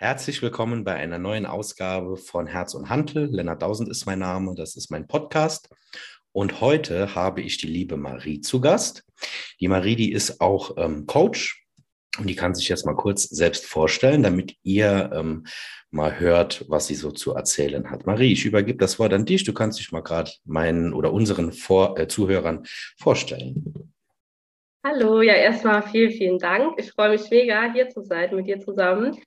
Herzlich willkommen bei einer neuen Ausgabe von Herz und Hantel. Lennart Dausend ist mein Name, das ist mein Podcast. Und heute habe ich die liebe Marie zu Gast. Die Marie, die ist auch ähm, Coach und die kann sich jetzt mal kurz selbst vorstellen, damit ihr ähm, mal hört, was sie so zu erzählen hat. Marie, ich übergebe das Wort an dich. Du kannst dich mal gerade meinen oder unseren Vor äh, Zuhörern vorstellen. Hallo, ja, erstmal vielen, vielen Dank. Ich freue mich mega, hier zu sein mit dir zusammen.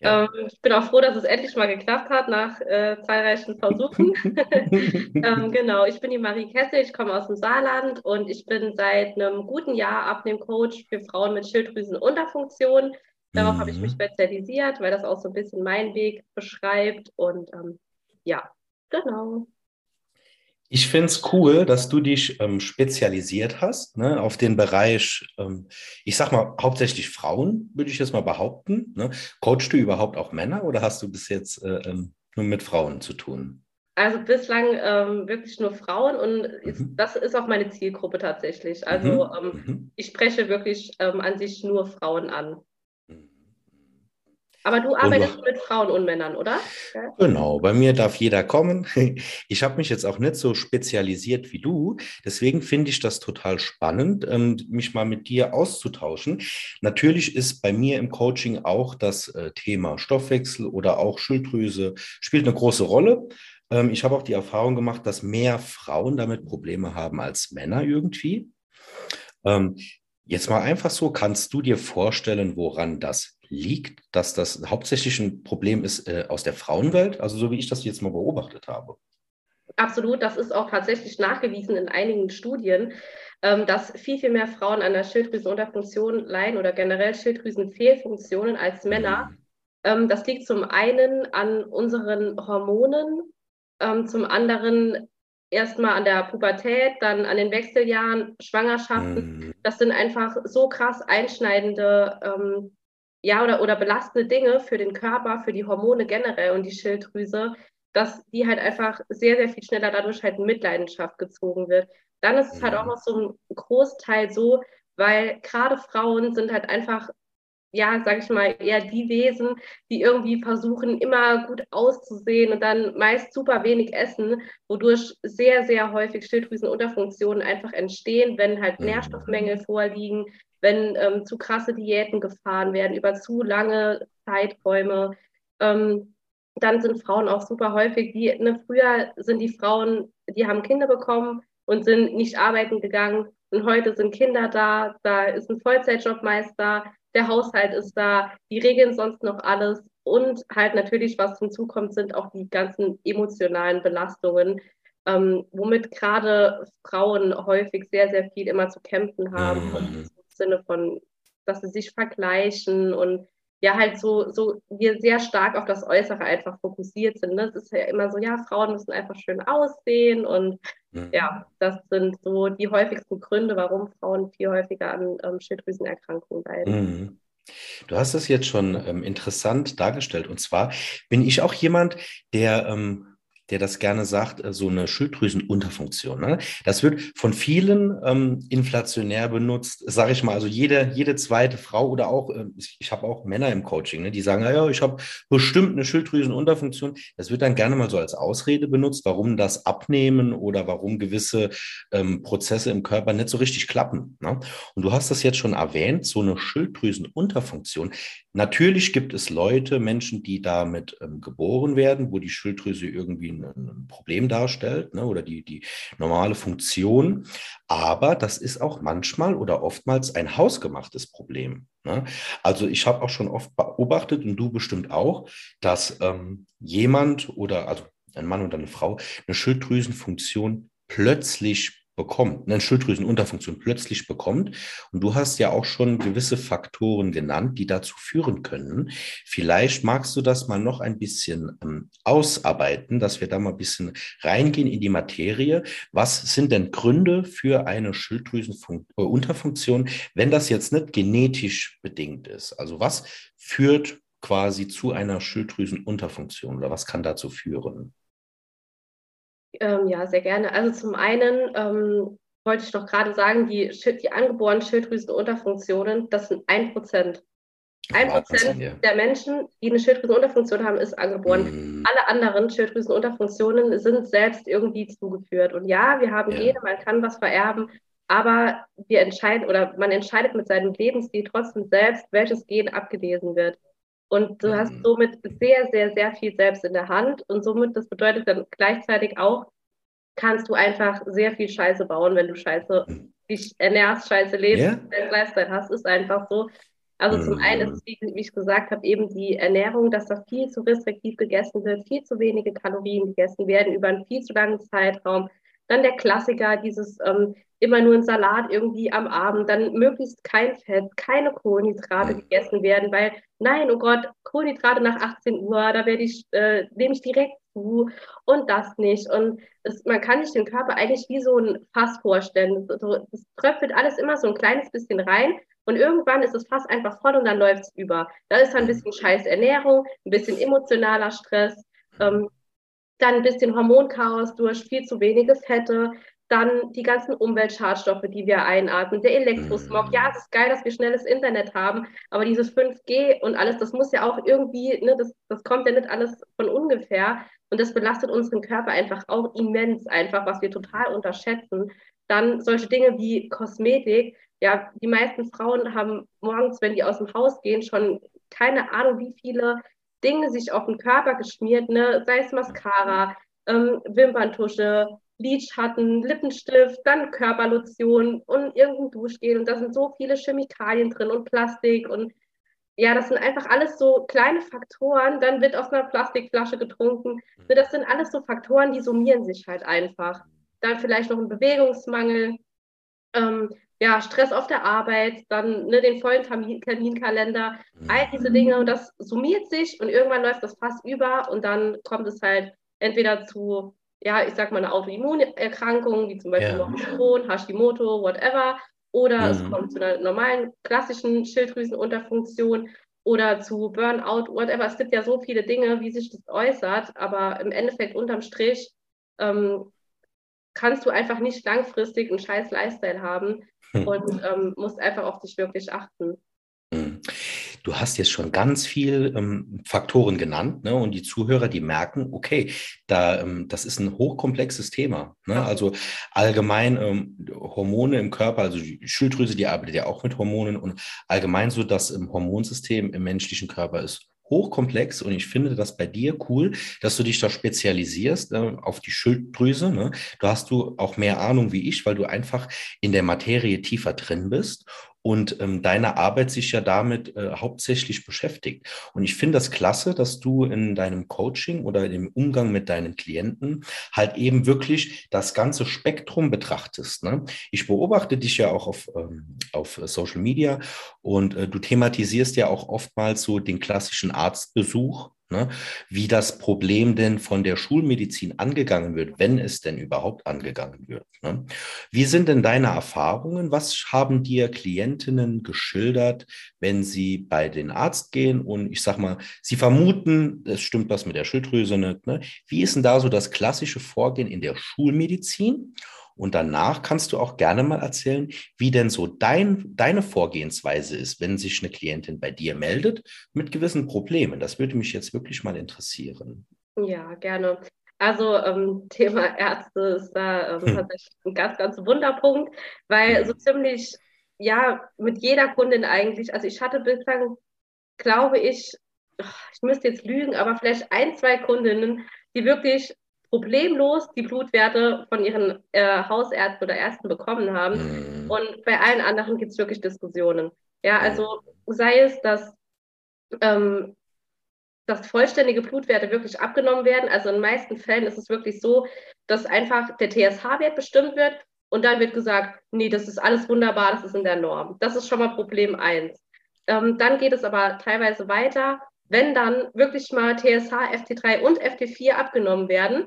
Ja. Ähm, ich bin auch froh, dass es endlich mal geklappt hat nach äh, zahlreichen Versuchen. ähm, genau, ich bin die Marie Kessel, ich komme aus dem Saarland und ich bin seit einem guten Jahr Abnehmcoach für Frauen mit Schilddrüsenunterfunktion. Darauf mhm. habe ich mich mhm. spezialisiert, weil das auch so ein bisschen meinen Weg beschreibt. Und ähm, ja, genau. Ich finde es cool, dass du dich ähm, spezialisiert hast ne, auf den Bereich, ähm, ich sag mal, hauptsächlich Frauen, würde ich jetzt mal behaupten. Ne? Coachst du überhaupt auch Männer oder hast du bis jetzt äh, ähm, nur mit Frauen zu tun? Also bislang ähm, wirklich nur Frauen und mhm. das ist auch meine Zielgruppe tatsächlich. Also mhm. Ähm, mhm. ich spreche wirklich ähm, an sich nur Frauen an. Aber du arbeitest mit Frauen und Männern, oder? Ja. Genau, bei mir darf jeder kommen. Ich habe mich jetzt auch nicht so spezialisiert wie du. Deswegen finde ich das total spannend, ähm, mich mal mit dir auszutauschen. Natürlich ist bei mir im Coaching auch das äh, Thema Stoffwechsel oder auch Schilddrüse spielt eine große Rolle. Ähm, ich habe auch die Erfahrung gemacht, dass mehr Frauen damit Probleme haben als Männer irgendwie. Ähm, jetzt mal einfach so, kannst du dir vorstellen, woran das liegt, dass das hauptsächlich ein Problem ist äh, aus der Frauenwelt, also so wie ich das jetzt mal beobachtet habe. Absolut, das ist auch tatsächlich nachgewiesen in einigen Studien, ähm, dass viel, viel mehr Frauen an der Schilddrüsenunterfunktion leiden oder generell Schilddrüsenfehlfunktionen als Männer. Mhm. Ähm, das liegt zum einen an unseren Hormonen, ähm, zum anderen erstmal an der Pubertät, dann an den Wechseljahren, Schwangerschaften. Mhm. Das sind einfach so krass einschneidende ähm, ja, oder, oder belastende Dinge für den Körper, für die Hormone generell und die Schilddrüse, dass die halt einfach sehr, sehr viel schneller dadurch halt in Mitleidenschaft gezogen wird. Dann ist es halt auch mhm. noch so ein Großteil so, weil gerade Frauen sind halt einfach, ja, sag ich mal, eher die Wesen, die irgendwie versuchen, immer gut auszusehen und dann meist super wenig essen, wodurch sehr, sehr häufig Schilddrüsenunterfunktionen einfach entstehen, wenn halt mhm. Nährstoffmängel vorliegen, wenn ähm, zu krasse Diäten gefahren werden über zu lange Zeiträume. Ähm, dann sind Frauen auch super häufig, die, ne, früher sind die Frauen, die haben Kinder bekommen und sind nicht arbeiten gegangen. Und heute sind Kinder da, da ist ein Vollzeitjobmeister, der Haushalt ist da, die regeln sonst noch alles. Und halt natürlich, was hinzukommt, sind auch die ganzen emotionalen Belastungen, ähm, womit gerade Frauen häufig sehr, sehr viel immer zu kämpfen haben. Mhm. Sinne von, dass sie sich vergleichen und ja, halt so, so wir sehr stark auf das Äußere einfach fokussiert sind. Ne? Es ist ja immer so, ja, Frauen müssen einfach schön aussehen und mhm. ja, das sind so die häufigsten Gründe, warum Frauen viel häufiger an ähm, Schilddrüsenerkrankungen leiden. Mhm. Du hast das jetzt schon ähm, interessant dargestellt. Und zwar bin ich auch jemand, der ähm, der das gerne sagt, äh, so eine Schilddrüsenunterfunktion. Ne? Das wird von vielen ähm, inflationär benutzt, sage ich mal. Also jede, jede zweite Frau oder auch, äh, ich habe auch Männer im Coaching, ne, die sagen, ja, ich habe bestimmt eine Schilddrüsenunterfunktion. Das wird dann gerne mal so als Ausrede benutzt, warum das Abnehmen oder warum gewisse ähm, Prozesse im Körper nicht so richtig klappen. Ne? Und du hast das jetzt schon erwähnt, so eine Schilddrüsenunterfunktion. Natürlich gibt es Leute, Menschen, die damit ähm, geboren werden, wo die Schilddrüse irgendwie ein Problem darstellt ne, oder die, die normale Funktion. Aber das ist auch manchmal oder oftmals ein hausgemachtes Problem. Ne? Also ich habe auch schon oft beobachtet und du bestimmt auch, dass ähm, jemand oder also ein Mann oder eine Frau eine Schilddrüsenfunktion plötzlich bekommt, eine Schilddrüsenunterfunktion plötzlich bekommt. Und du hast ja auch schon gewisse Faktoren genannt, die dazu führen können. Vielleicht magst du das mal noch ein bisschen ähm, ausarbeiten, dass wir da mal ein bisschen reingehen in die Materie. Was sind denn Gründe für eine Schilddrüsenunterfunktion, wenn das jetzt nicht genetisch bedingt ist? Also was führt quasi zu einer Schilddrüsenunterfunktion oder was kann dazu führen? Ähm, ja, sehr gerne. Also zum einen ähm, wollte ich doch gerade sagen, die, die angeborenen Schilddrüsenunterfunktionen, das sind ein Prozent. Ein Prozent ja. der Menschen, die eine Schilddrüsenunterfunktion haben, ist angeboren. Mm. Alle anderen Schilddrüsenunterfunktionen sind selbst irgendwie zugeführt. Und ja, wir haben ja. Gene, man kann was vererben, aber wir entscheiden oder man entscheidet mit seinem Lebensstil trotzdem selbst, welches Gen abgelesen wird. Und du mhm. hast somit sehr, sehr, sehr viel selbst in der Hand. Und somit, das bedeutet dann gleichzeitig auch, kannst du einfach sehr viel Scheiße bauen, wenn du Scheiße dich ernährst, Scheiße lebst, yeah. Lifestyle hast, ist einfach so. Also zum einen ist es, wie, wie ich gesagt habe, eben die Ernährung, dass da viel zu restriktiv gegessen wird, viel zu wenige Kalorien gegessen werden über einen viel zu langen Zeitraum. Dann der Klassiker, dieses ähm, immer nur ein Salat irgendwie am Abend, dann möglichst kein Fett, keine Kohlenhydrate mhm. gegessen werden, weil nein, oh Gott, Kohlenhydrate nach 18 Uhr, da werde ich, äh, nehme ich direkt zu und das nicht. Und das, man kann sich den Körper eigentlich wie so ein Fass vorstellen. Es tröpfelt alles immer so ein kleines bisschen rein und irgendwann ist das Fass einfach voll und dann läuft es über. Da ist dann ein bisschen scheiß Ernährung, ein bisschen emotionaler Stress, ähm, dann ein bisschen Hormonchaos durch viel zu wenige Fette, dann die ganzen Umweltschadstoffe, die wir einatmen, der Elektrosmog. Ja, es ist geil, dass wir schnelles Internet haben, aber dieses 5G und alles, das muss ja auch irgendwie, ne, das, das kommt ja nicht alles von ungefähr. Und das belastet unseren Körper einfach auch immens, einfach, was wir total unterschätzen. Dann solche Dinge wie Kosmetik. Ja, die meisten Frauen haben morgens, wenn die aus dem Haus gehen, schon keine Ahnung, wie viele Dinge sich auf den Körper geschmiert, ne? sei es Mascara, ähm, Wimperntusche, Lidschatten, Lippenstift, dann Körperlotion und irgendein Duschgel. Und da sind so viele Chemikalien drin und Plastik und ja, das sind einfach alles so kleine Faktoren. Dann wird aus einer Plastikflasche getrunken. Ne, das sind alles so Faktoren, die summieren sich halt einfach. Dann vielleicht noch ein Bewegungsmangel, ähm, ja, Stress auf der Arbeit, dann ne, den vollen Termin Terminkalender, all diese Dinge. Und das summiert sich und irgendwann läuft das fast über und dann kommt es halt entweder zu ja, ich sag mal, eine Autoimmunerkrankung, wie zum Beispiel ja. Crohn, Hashimoto, whatever, oder mhm. es kommt zu einer normalen klassischen Schilddrüsenunterfunktion oder zu Burnout, whatever. Es gibt ja so viele Dinge, wie sich das äußert, aber im Endeffekt unterm Strich ähm, kannst du einfach nicht langfristig einen scheiß Lifestyle haben hm. und ähm, musst einfach auf dich wirklich achten. Hm. Du hast jetzt schon ganz viel ähm, Faktoren genannt, ne? Und die Zuhörer, die merken, okay, da, ähm, das ist ein hochkomplexes Thema. Ne? Also allgemein ähm, Hormone im Körper, also die Schilddrüse, die arbeitet ja auch mit Hormonen und allgemein so das im Hormonsystem im menschlichen Körper ist hochkomplex und ich finde das bei dir cool, dass du dich da spezialisierst äh, auf die Schilddrüse. Ne? Du hast du auch mehr Ahnung wie ich, weil du einfach in der Materie tiefer drin bist und ähm, deine Arbeit sich ja damit äh, hauptsächlich beschäftigt. Und ich finde das klasse, dass du in deinem Coaching oder im Umgang mit deinen Klienten halt eben wirklich das ganze Spektrum betrachtest. Ne? Ich beobachte dich ja auch auf, ähm, auf Social Media und äh, du thematisierst ja auch oftmals so den klassischen Arztbesuch Ne? Wie das Problem denn von der Schulmedizin angegangen wird, wenn es denn überhaupt angegangen wird. Ne? Wie sind denn deine Erfahrungen? Was haben dir Klientinnen geschildert, wenn sie bei den Arzt gehen und ich sag mal, sie vermuten, es stimmt was mit der Schilddrüse nicht. Ne? Wie ist denn da so das klassische Vorgehen in der Schulmedizin? Und danach kannst du auch gerne mal erzählen, wie denn so dein, deine Vorgehensweise ist, wenn sich eine Klientin bei dir meldet mit gewissen Problemen. Das würde mich jetzt wirklich mal interessieren. Ja, gerne. Also ähm, Thema Ärzte ist da ähm, hm. tatsächlich ein ganz, ganz Wunderpunkt, weil so ziemlich, ja, mit jeder Kundin eigentlich, also ich hatte bislang, glaube ich, ich müsste jetzt lügen, aber vielleicht ein, zwei Kundinnen, die wirklich problemlos die Blutwerte von ihren äh, Hausärzten oder Ärzten bekommen haben. Mhm. Und bei allen anderen gibt es wirklich Diskussionen. Ja, also sei es, dass, ähm, dass vollständige Blutwerte wirklich abgenommen werden. Also in den meisten Fällen ist es wirklich so, dass einfach der TSH-Wert bestimmt wird und dann wird gesagt, nee, das ist alles wunderbar, das ist in der Norm. Das ist schon mal Problem 1. Ähm, dann geht es aber teilweise weiter, wenn dann wirklich mal TSH, FT3 und FT4 abgenommen werden,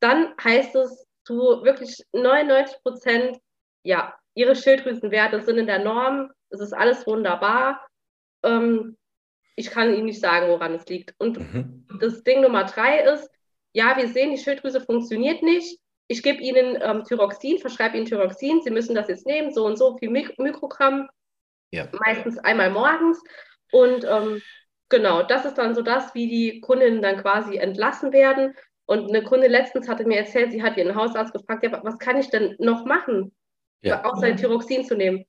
dann heißt es zu wirklich 99 Prozent, ja, ihre Schilddrüsenwerte sind in der Norm, es ist alles wunderbar. Ähm, ich kann Ihnen nicht sagen, woran es liegt. Und mhm. das Ding Nummer drei ist, ja, wir sehen, die Schilddrüse funktioniert nicht. Ich gebe Ihnen ähm, Thyroxin, verschreibe Ihnen Thyroxin. Sie müssen das jetzt nehmen, so und so viel Mik Mikrogramm, ja. meistens einmal morgens. Und ähm, genau, das ist dann so das, wie die Kundinnen dann quasi entlassen werden. Und eine Kunde letztens hatte mir erzählt, sie hat ihren Hausarzt gefragt, ja, was kann ich denn noch machen, ja. außer Thyroxin zu nehmen?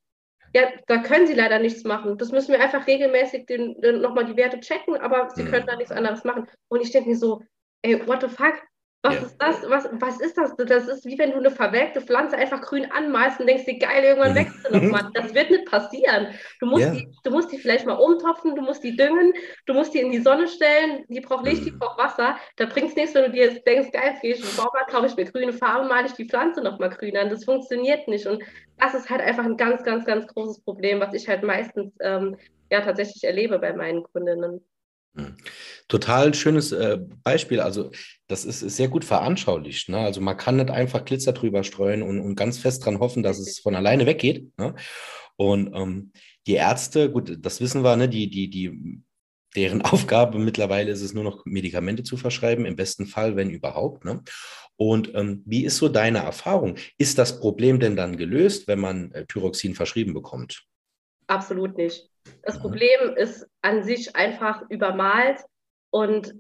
Ja, da können sie leider nichts machen. Das müssen wir einfach regelmäßig den, den nochmal die Werte checken, aber sie mhm. können da nichts anderes machen. Und ich denke mir so, ey, what the fuck? Was ja. ist das? Was, was ist das? Das ist wie wenn du eine verwelkte Pflanze einfach grün anmalst und denkst dir, geil, irgendwann wächst sie nochmal. Das wird nicht passieren. Du musst, ja. die, du musst die vielleicht mal umtopfen, du musst die düngen, du musst die in die Sonne stellen, die braucht Licht, die mhm. braucht Wasser. Da bringt es nichts, wenn du dir jetzt denkst, geil, gehe ich in den Baumarkt, kaufe ich mir grüne Farbe, male ich die Pflanze nochmal grün an. Das funktioniert nicht. Und das ist halt einfach ein ganz, ganz, ganz großes Problem, was ich halt meistens ähm, ja tatsächlich erlebe bei meinen Kundinnen. Hm. Total schönes äh, Beispiel. Also, das ist, ist, sehr gut veranschaulicht. Ne? Also, man kann nicht einfach Glitzer drüber streuen und, und ganz fest dran hoffen, dass es von alleine weggeht. Ne? Und ähm, die Ärzte, gut, das wissen wir, ne? die, die, die, deren Aufgabe mittlerweile ist es nur noch Medikamente zu verschreiben, im besten Fall, wenn überhaupt. Ne? Und ähm, wie ist so deine Erfahrung? Ist das Problem denn dann gelöst, wenn man äh, Thyroxin verschrieben bekommt? Absolut nicht. Das Problem ist an sich einfach übermalt und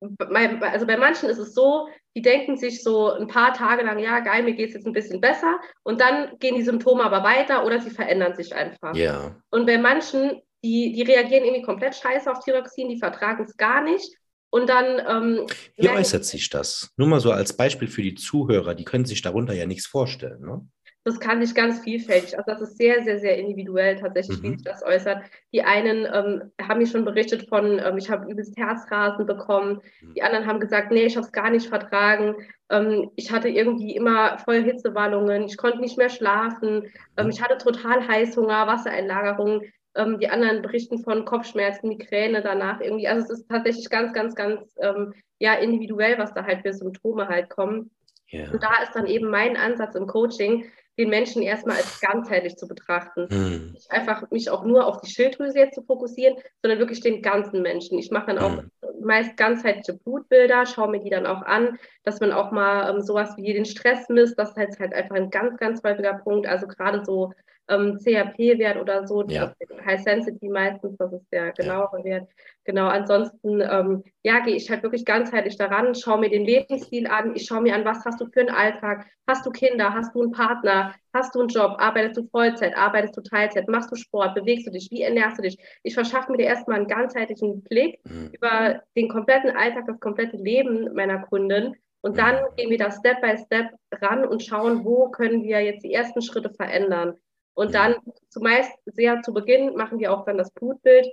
bei, also bei manchen ist es so, die denken sich so ein paar Tage lang, ja, geil, mir geht es jetzt ein bisschen besser und dann gehen die Symptome aber weiter oder sie verändern sich einfach. Ja. Und bei manchen, die, die reagieren irgendwie komplett scheiße auf Thyroxin, die vertragen es gar nicht. Und dann. Ähm, Wie äußert sich das? Nur mal so als Beispiel für die Zuhörer, die können sich darunter ja nichts vorstellen. Ne? Das kann sich ganz vielfältig, also das ist sehr, sehr, sehr individuell tatsächlich, mhm. wie sich das äußert. Die einen ähm, haben mir schon berichtet von, ähm, ich habe übelst Herzrasen bekommen. Mhm. Die anderen haben gesagt, nee, ich habe es gar nicht vertragen. Ähm, ich hatte irgendwie immer voll Hitzewallungen. Ich konnte nicht mehr schlafen. Ähm, mhm. ich hatte total Heißhunger, Wassereinlagerungen. Ähm, die anderen berichten von Kopfschmerzen, Migräne danach irgendwie. Also es ist tatsächlich ganz, ganz, ganz ähm, ja, individuell, was da halt für Symptome halt kommen. Yeah. Und da ist dann eben mein Ansatz im Coaching, den Menschen erstmal als ganzheitlich zu betrachten. Mhm. Nicht einfach mich auch nur auf die Schilddrüse jetzt zu fokussieren, sondern wirklich den ganzen Menschen. Ich mache dann auch mhm. meist ganzheitliche Blutbilder, schaue mir die dann auch an, dass man auch mal ähm, sowas wie den Stress misst. Das ist halt einfach ein ganz, ganz häufiger Punkt. Also gerade so ähm, CHP-Wert oder so, ja. High Sensitivity meistens, das ist der genauere ja. Wert. Genau, ansonsten ähm, ja, gehe ich halt wirklich ganzheitlich daran, schaue mir den Lebensstil an, ich schaue mir an, was hast du für einen Alltag, hast du Kinder, hast du einen Partner, hast du einen Job, arbeitest du Vollzeit, arbeitest du Teilzeit, machst du Sport, bewegst du dich, wie ernährst du dich? Ich verschaffe mir dir erstmal einen ganzheitlichen Blick mhm. über den kompletten Alltag, das komplette Leben meiner Kunden. Und mhm. dann gehen wir da Step by Step ran und schauen, wo können wir jetzt die ersten Schritte verändern. Und dann zumeist sehr zu Beginn machen wir auch dann das Blutbild,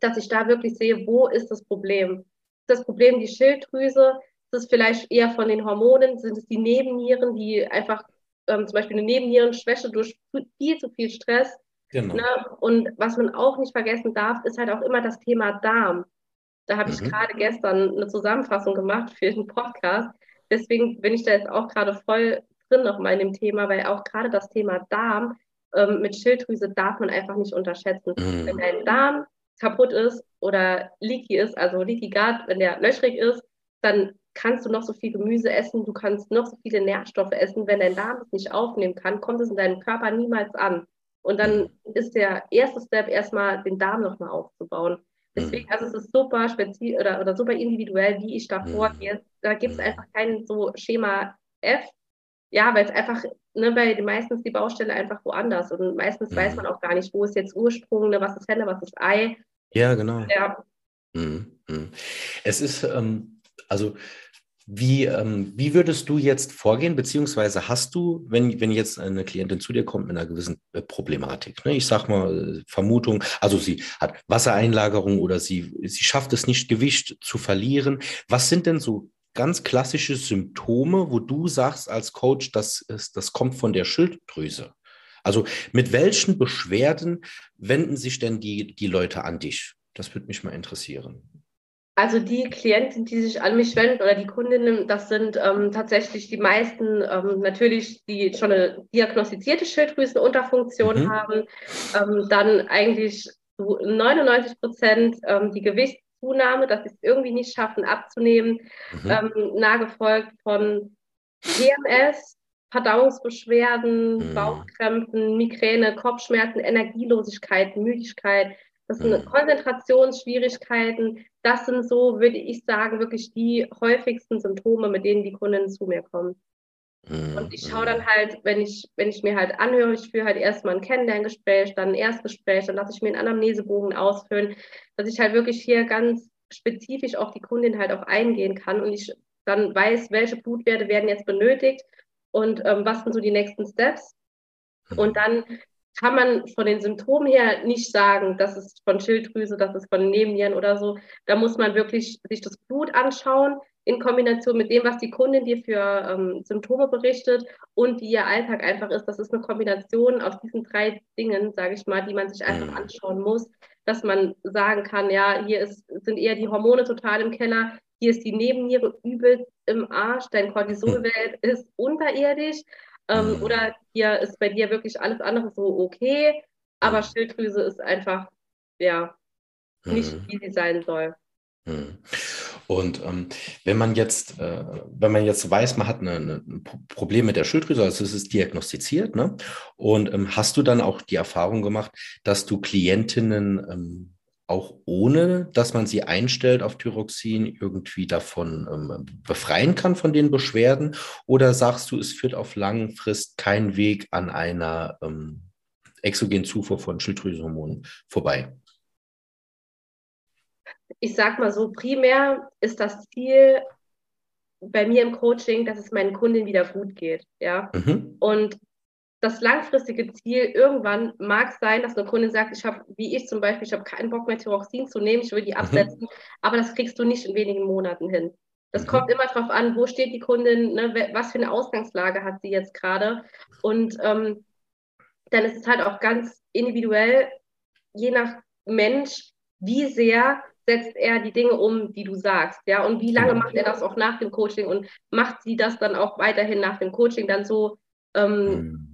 dass ich da wirklich sehe, wo ist das Problem? Ist das Problem die Schilddrüse? Ist es vielleicht eher von den Hormonen? Sind es die Nebennieren, die einfach ähm, zum Beispiel eine Nebennierenschwäche durch viel zu viel Stress? Genau. Ne? Und was man auch nicht vergessen darf, ist halt auch immer das Thema Darm. Da habe mhm. ich gerade gestern eine Zusammenfassung gemacht für den Podcast. Deswegen bin ich da jetzt auch gerade voll drin nochmal in dem Thema, weil auch gerade das Thema Darm ähm, mit Schilddrüse darf man einfach nicht unterschätzen. Mhm. Wenn dein Darm kaputt ist oder leaky ist, also leaky gut, wenn der löchrig ist, dann kannst du noch so viel Gemüse essen, du kannst noch so viele Nährstoffe essen. Wenn dein Darm es nicht aufnehmen kann, kommt es in deinem Körper niemals an. Und dann mhm. ist der erste Step erstmal, den Darm nochmal aufzubauen. Deswegen, mhm. also es ist super speziell oder, oder super individuell, wie ich da mhm. vorgehe. Da gibt es einfach kein so Schema F, ja, weil es einfach, ne, weil meistens die Baustelle einfach woanders und meistens mhm. weiß man auch gar nicht, wo ist jetzt Ursprung, ne, was ist Henne, was ist Ei. Ja, genau. Ja. Mhm. mhm. Es ist, ähm, also wie, ähm, wie würdest du jetzt vorgehen, beziehungsweise hast du, wenn, wenn jetzt eine Klientin zu dir kommt mit einer gewissen äh, Problematik, ne? ich sag mal Vermutung, also sie hat Wassereinlagerung oder sie, sie schafft es nicht, Gewicht zu verlieren. Was sind denn so ganz klassische Symptome, wo du sagst als Coach, das, ist, das kommt von der Schilddrüse? Also mit welchen Beschwerden wenden sich denn die, die Leute an dich? Das würde mich mal interessieren. Also die Klienten, die sich an mich wenden oder die Kundinnen, das sind ähm, tatsächlich die meisten ähm, natürlich, die schon eine diagnostizierte Schilddrüsenunterfunktion mhm. haben. Ähm, dann eigentlich 99 Prozent ähm, die Gewichts Zunahme, dass sie es irgendwie nicht schaffen abzunehmen, mhm. ähm, nahegefolgt von PMS, Verdauungsbeschwerden, mhm. Bauchkrämpfen, Migräne, Kopfschmerzen, Energielosigkeit, Müdigkeit, Das sind mhm. Konzentrationsschwierigkeiten. Das sind so, würde ich sagen, wirklich die häufigsten Symptome, mit denen die Kunden zu mir kommen. Mhm. Und ich schaue dann halt, wenn ich, wenn ich mir halt anhöre, ich führe halt erstmal ein Kennenlerngespräch, dann ein Erstgespräch, dann lasse ich mir einen Anamnesebogen ausfüllen, dass ich halt wirklich hier ganz spezifisch auf die Kundin halt auch eingehen kann und ich dann weiß, welche Blutwerte werden jetzt benötigt und ähm, was sind so die nächsten Steps. Und dann kann man von den Symptomen her nicht sagen, das ist von Schilddrüse, das ist von Nebennieren oder so. Da muss man wirklich sich das Blut anschauen in Kombination mit dem, was die Kundin dir für ähm, Symptome berichtet und wie ihr Alltag einfach ist. Das ist eine Kombination aus diesen drei Dingen, sage ich mal, die man sich einfach mhm. anschauen muss, dass man sagen kann, ja, hier ist, sind eher die Hormone total im Keller, hier ist die Nebenniere übel im Arsch, dein Cortisolwert ist unterirdisch ähm, mhm. Oder hier ist bei dir wirklich alles andere so okay, aber mhm. Schilddrüse ist einfach, ja, nicht wie sie sein soll. Und ähm, wenn man jetzt, äh, wenn man jetzt weiß, man hat ein Problem mit der Schilddrüse, also es ist diagnostiziert, ne? Und ähm, hast du dann auch die Erfahrung gemacht, dass du Klientinnen ähm, auch ohne, dass man sie einstellt auf Thyroxin, irgendwie davon ähm, befreien kann von den Beschwerden? Oder sagst du, es führt auf lange Frist kein Weg an einer ähm, exogenen Zufuhr von Schilddrüsenhormonen vorbei? Ich sag mal so, primär ist das Ziel bei mir im Coaching, dass es meinen Kunden wieder gut geht. Ja. Mhm. Und das langfristige Ziel irgendwann mag sein, dass eine Kundin sagt, ich habe, wie ich zum Beispiel, ich habe keinen Bock mehr Thyroxin zu nehmen, ich will die mhm. absetzen, mhm. aber das kriegst du nicht in wenigen Monaten hin. Das mhm. kommt immer darauf an, wo steht die Kundin, ne, was für eine Ausgangslage hat sie jetzt gerade. Und ähm, dann ist es halt auch ganz individuell, je nach Mensch, wie sehr setzt er die Dinge um, die du sagst, ja, und wie lange macht er das auch nach dem Coaching und macht sie das dann auch weiterhin nach dem Coaching dann so ähm, mhm.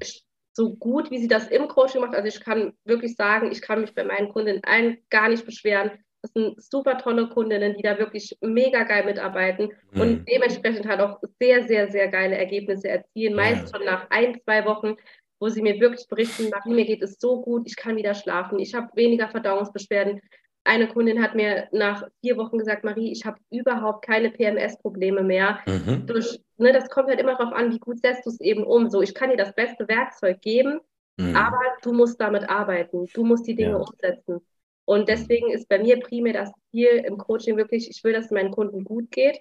so gut, wie sie das im Coaching macht. Also ich kann wirklich sagen, ich kann mich bei meinen Kundinnen allen gar nicht beschweren. Das sind super tolle Kundinnen, die da wirklich mega geil mitarbeiten mhm. und dementsprechend halt auch sehr, sehr, sehr geile Ergebnisse erzielen. Meist schon nach ein, zwei Wochen, wo sie mir wirklich berichten, Marie, mir geht es so gut, ich kann wieder schlafen, ich habe weniger Verdauungsbeschwerden, eine Kundin hat mir nach vier Wochen gesagt, Marie, ich habe überhaupt keine PMS-Probleme mehr. Mhm. Durch, ne, das kommt halt immer darauf an, wie gut setzt du es eben um. So, ich kann dir das beste Werkzeug geben, mhm. aber du musst damit arbeiten. Du musst die Dinge ja. umsetzen. Und mhm. deswegen ist bei mir primär das Ziel im Coaching wirklich, ich will, dass es meinen Kunden gut geht,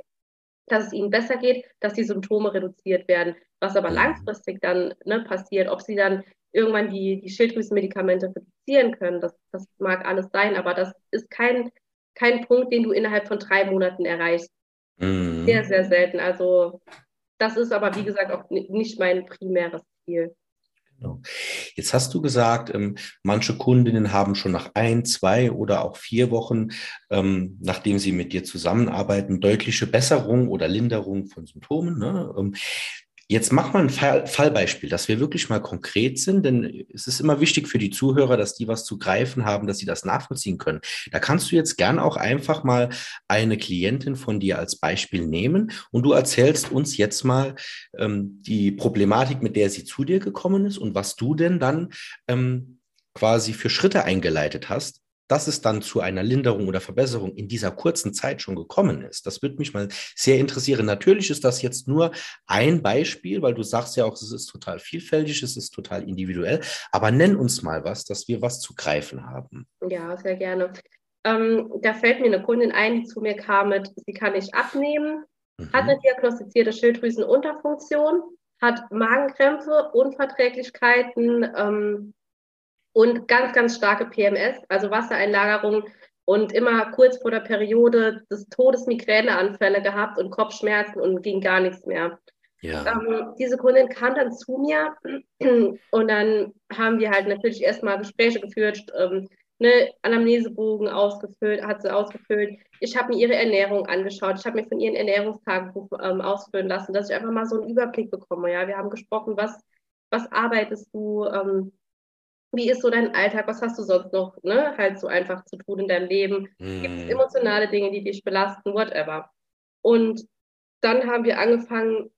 dass es ihnen besser geht, dass die Symptome reduziert werden. Was aber mhm. langfristig dann ne, passiert, ob sie dann irgendwann die, die Schilddrüsenmedikamente reduzieren können. Das, das mag alles sein, aber das ist kein, kein Punkt, den du innerhalb von drei Monaten erreichst. Mhm. Sehr, sehr selten. Also das ist aber, wie gesagt, auch nicht mein primäres Ziel. Genau. Jetzt hast du gesagt, ähm, manche Kundinnen haben schon nach ein, zwei oder auch vier Wochen, ähm, nachdem sie mit dir zusammenarbeiten, deutliche Besserung oder Linderung von Symptomen. Ne? Ähm, Jetzt mach mal ein Fall, Fallbeispiel, dass wir wirklich mal konkret sind, denn es ist immer wichtig für die Zuhörer, dass die was zu greifen haben, dass sie das nachvollziehen können. Da kannst du jetzt gern auch einfach mal eine Klientin von dir als Beispiel nehmen und du erzählst uns jetzt mal ähm, die Problematik, mit der sie zu dir gekommen ist und was du denn dann ähm, quasi für Schritte eingeleitet hast, dass es dann zu einer Linderung oder Verbesserung in dieser kurzen Zeit schon gekommen ist. Das würde mich mal sehr interessieren. Natürlich ist das jetzt nur ein Beispiel, weil du sagst ja auch, es ist total vielfältig, es ist total individuell. Aber nenn uns mal was, dass wir was zu greifen haben. Ja, sehr gerne. Ähm, da fällt mir eine Kundin ein, die zu mir kam mit, sie kann nicht abnehmen, mhm. hat eine diagnostizierte Schilddrüsenunterfunktion, hat Magenkrämpfe, Unverträglichkeiten, ähm, und ganz, ganz starke PMS, also Wassereinlagerung und immer kurz vor der Periode des Todes Migräneanfälle gehabt und Kopfschmerzen und ging gar nichts mehr. Ja. Ähm, diese Kundin kam dann zu mir und dann haben wir halt natürlich erstmal Gespräche geführt, ähm, eine Anamnesebogen ausgefüllt, hat sie ausgefüllt. Ich habe mir ihre Ernährung angeschaut. Ich habe mir von ihren Ernährungstagebuch ähm, ausfüllen lassen, dass ich einfach mal so einen Überblick bekomme. Ja, wir haben gesprochen, was, was arbeitest du, ähm, wie ist so dein Alltag? Was hast du sonst noch ne, halt so einfach zu tun in deinem Leben? Mm. Gibt es emotionale Dinge, die dich belasten? Whatever. Und dann haben wir angefangen,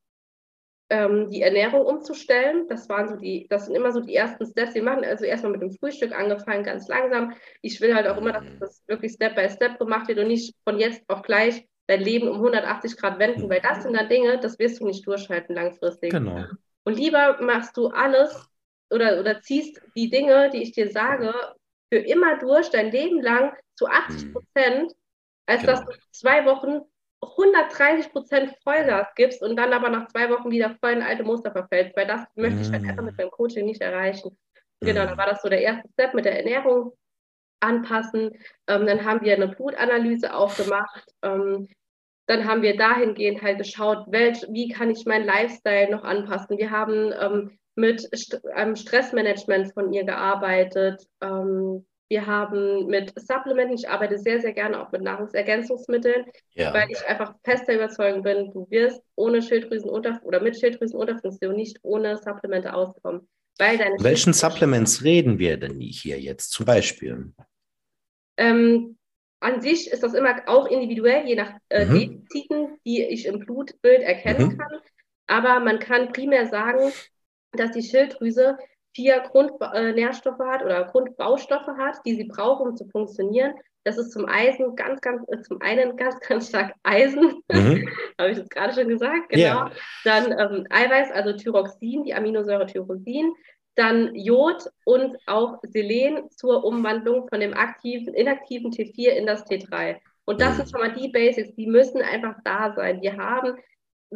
ähm, die Ernährung umzustellen. Das waren so die, das sind immer so die ersten Steps. Wir machen also erstmal mit dem Frühstück angefangen, ganz langsam. Ich will halt auch immer, dass mhm. das wirklich Step by Step gemacht wird und nicht von jetzt auf gleich dein Leben um 180 Grad wenden, weil das sind dann Dinge, das wirst du nicht durchhalten langfristig. Genau. Und lieber machst du alles oder, oder ziehst die Dinge, die ich dir sage, für immer durch, dein Leben lang zu 80 Prozent, als genau. dass du zwei Wochen 130 Prozent Vollgas gibst und dann aber nach zwei Wochen wieder voll in alte Muster verfällst, weil das möchte ich halt einfach mit meinem Coaching nicht erreichen. Genau, dann war das so der erste Step mit der Ernährung anpassen. Ähm, dann haben wir eine Blutanalyse auch gemacht. Ähm, dann haben wir dahingehend halt geschaut, welch, wie kann ich meinen Lifestyle noch anpassen. Wir haben ähm, mit St ähm, Stressmanagement von ihr gearbeitet. Ähm, wir haben mit Supplementen, ich arbeite sehr, sehr gerne auch mit Nahrungsergänzungsmitteln, ja. weil ich einfach fester überzeugt bin, du wirst ohne Schilddrüsenunter oder mit Schilddrüsenunterfunktion nicht ohne Supplemente auskommen. Weil deine Welchen Supplements reden wir denn hier jetzt zum Beispiel? Ähm, an sich ist das immer auch individuell, je nach äh, mhm. Defiziten, die ich im Blutbild erkennen mhm. kann. Aber man kann primär sagen, dass die Schilddrüse vier Grundnährstoffe äh, hat oder Grundbaustoffe hat, die sie braucht, um zu funktionieren. Das ist zum Eisen ganz, ganz, äh, zum einen ganz, ganz stark Eisen, mhm. habe ich das gerade schon gesagt, genau. Yeah. Dann ähm, Eiweiß, also Thyroxin, die Aminosäure Tyrosin, dann Jod und auch Selen zur Umwandlung von dem aktiven, inaktiven T4 in das T3. Und das mhm. sind schon mal die Basics, die müssen einfach da sein. Wir haben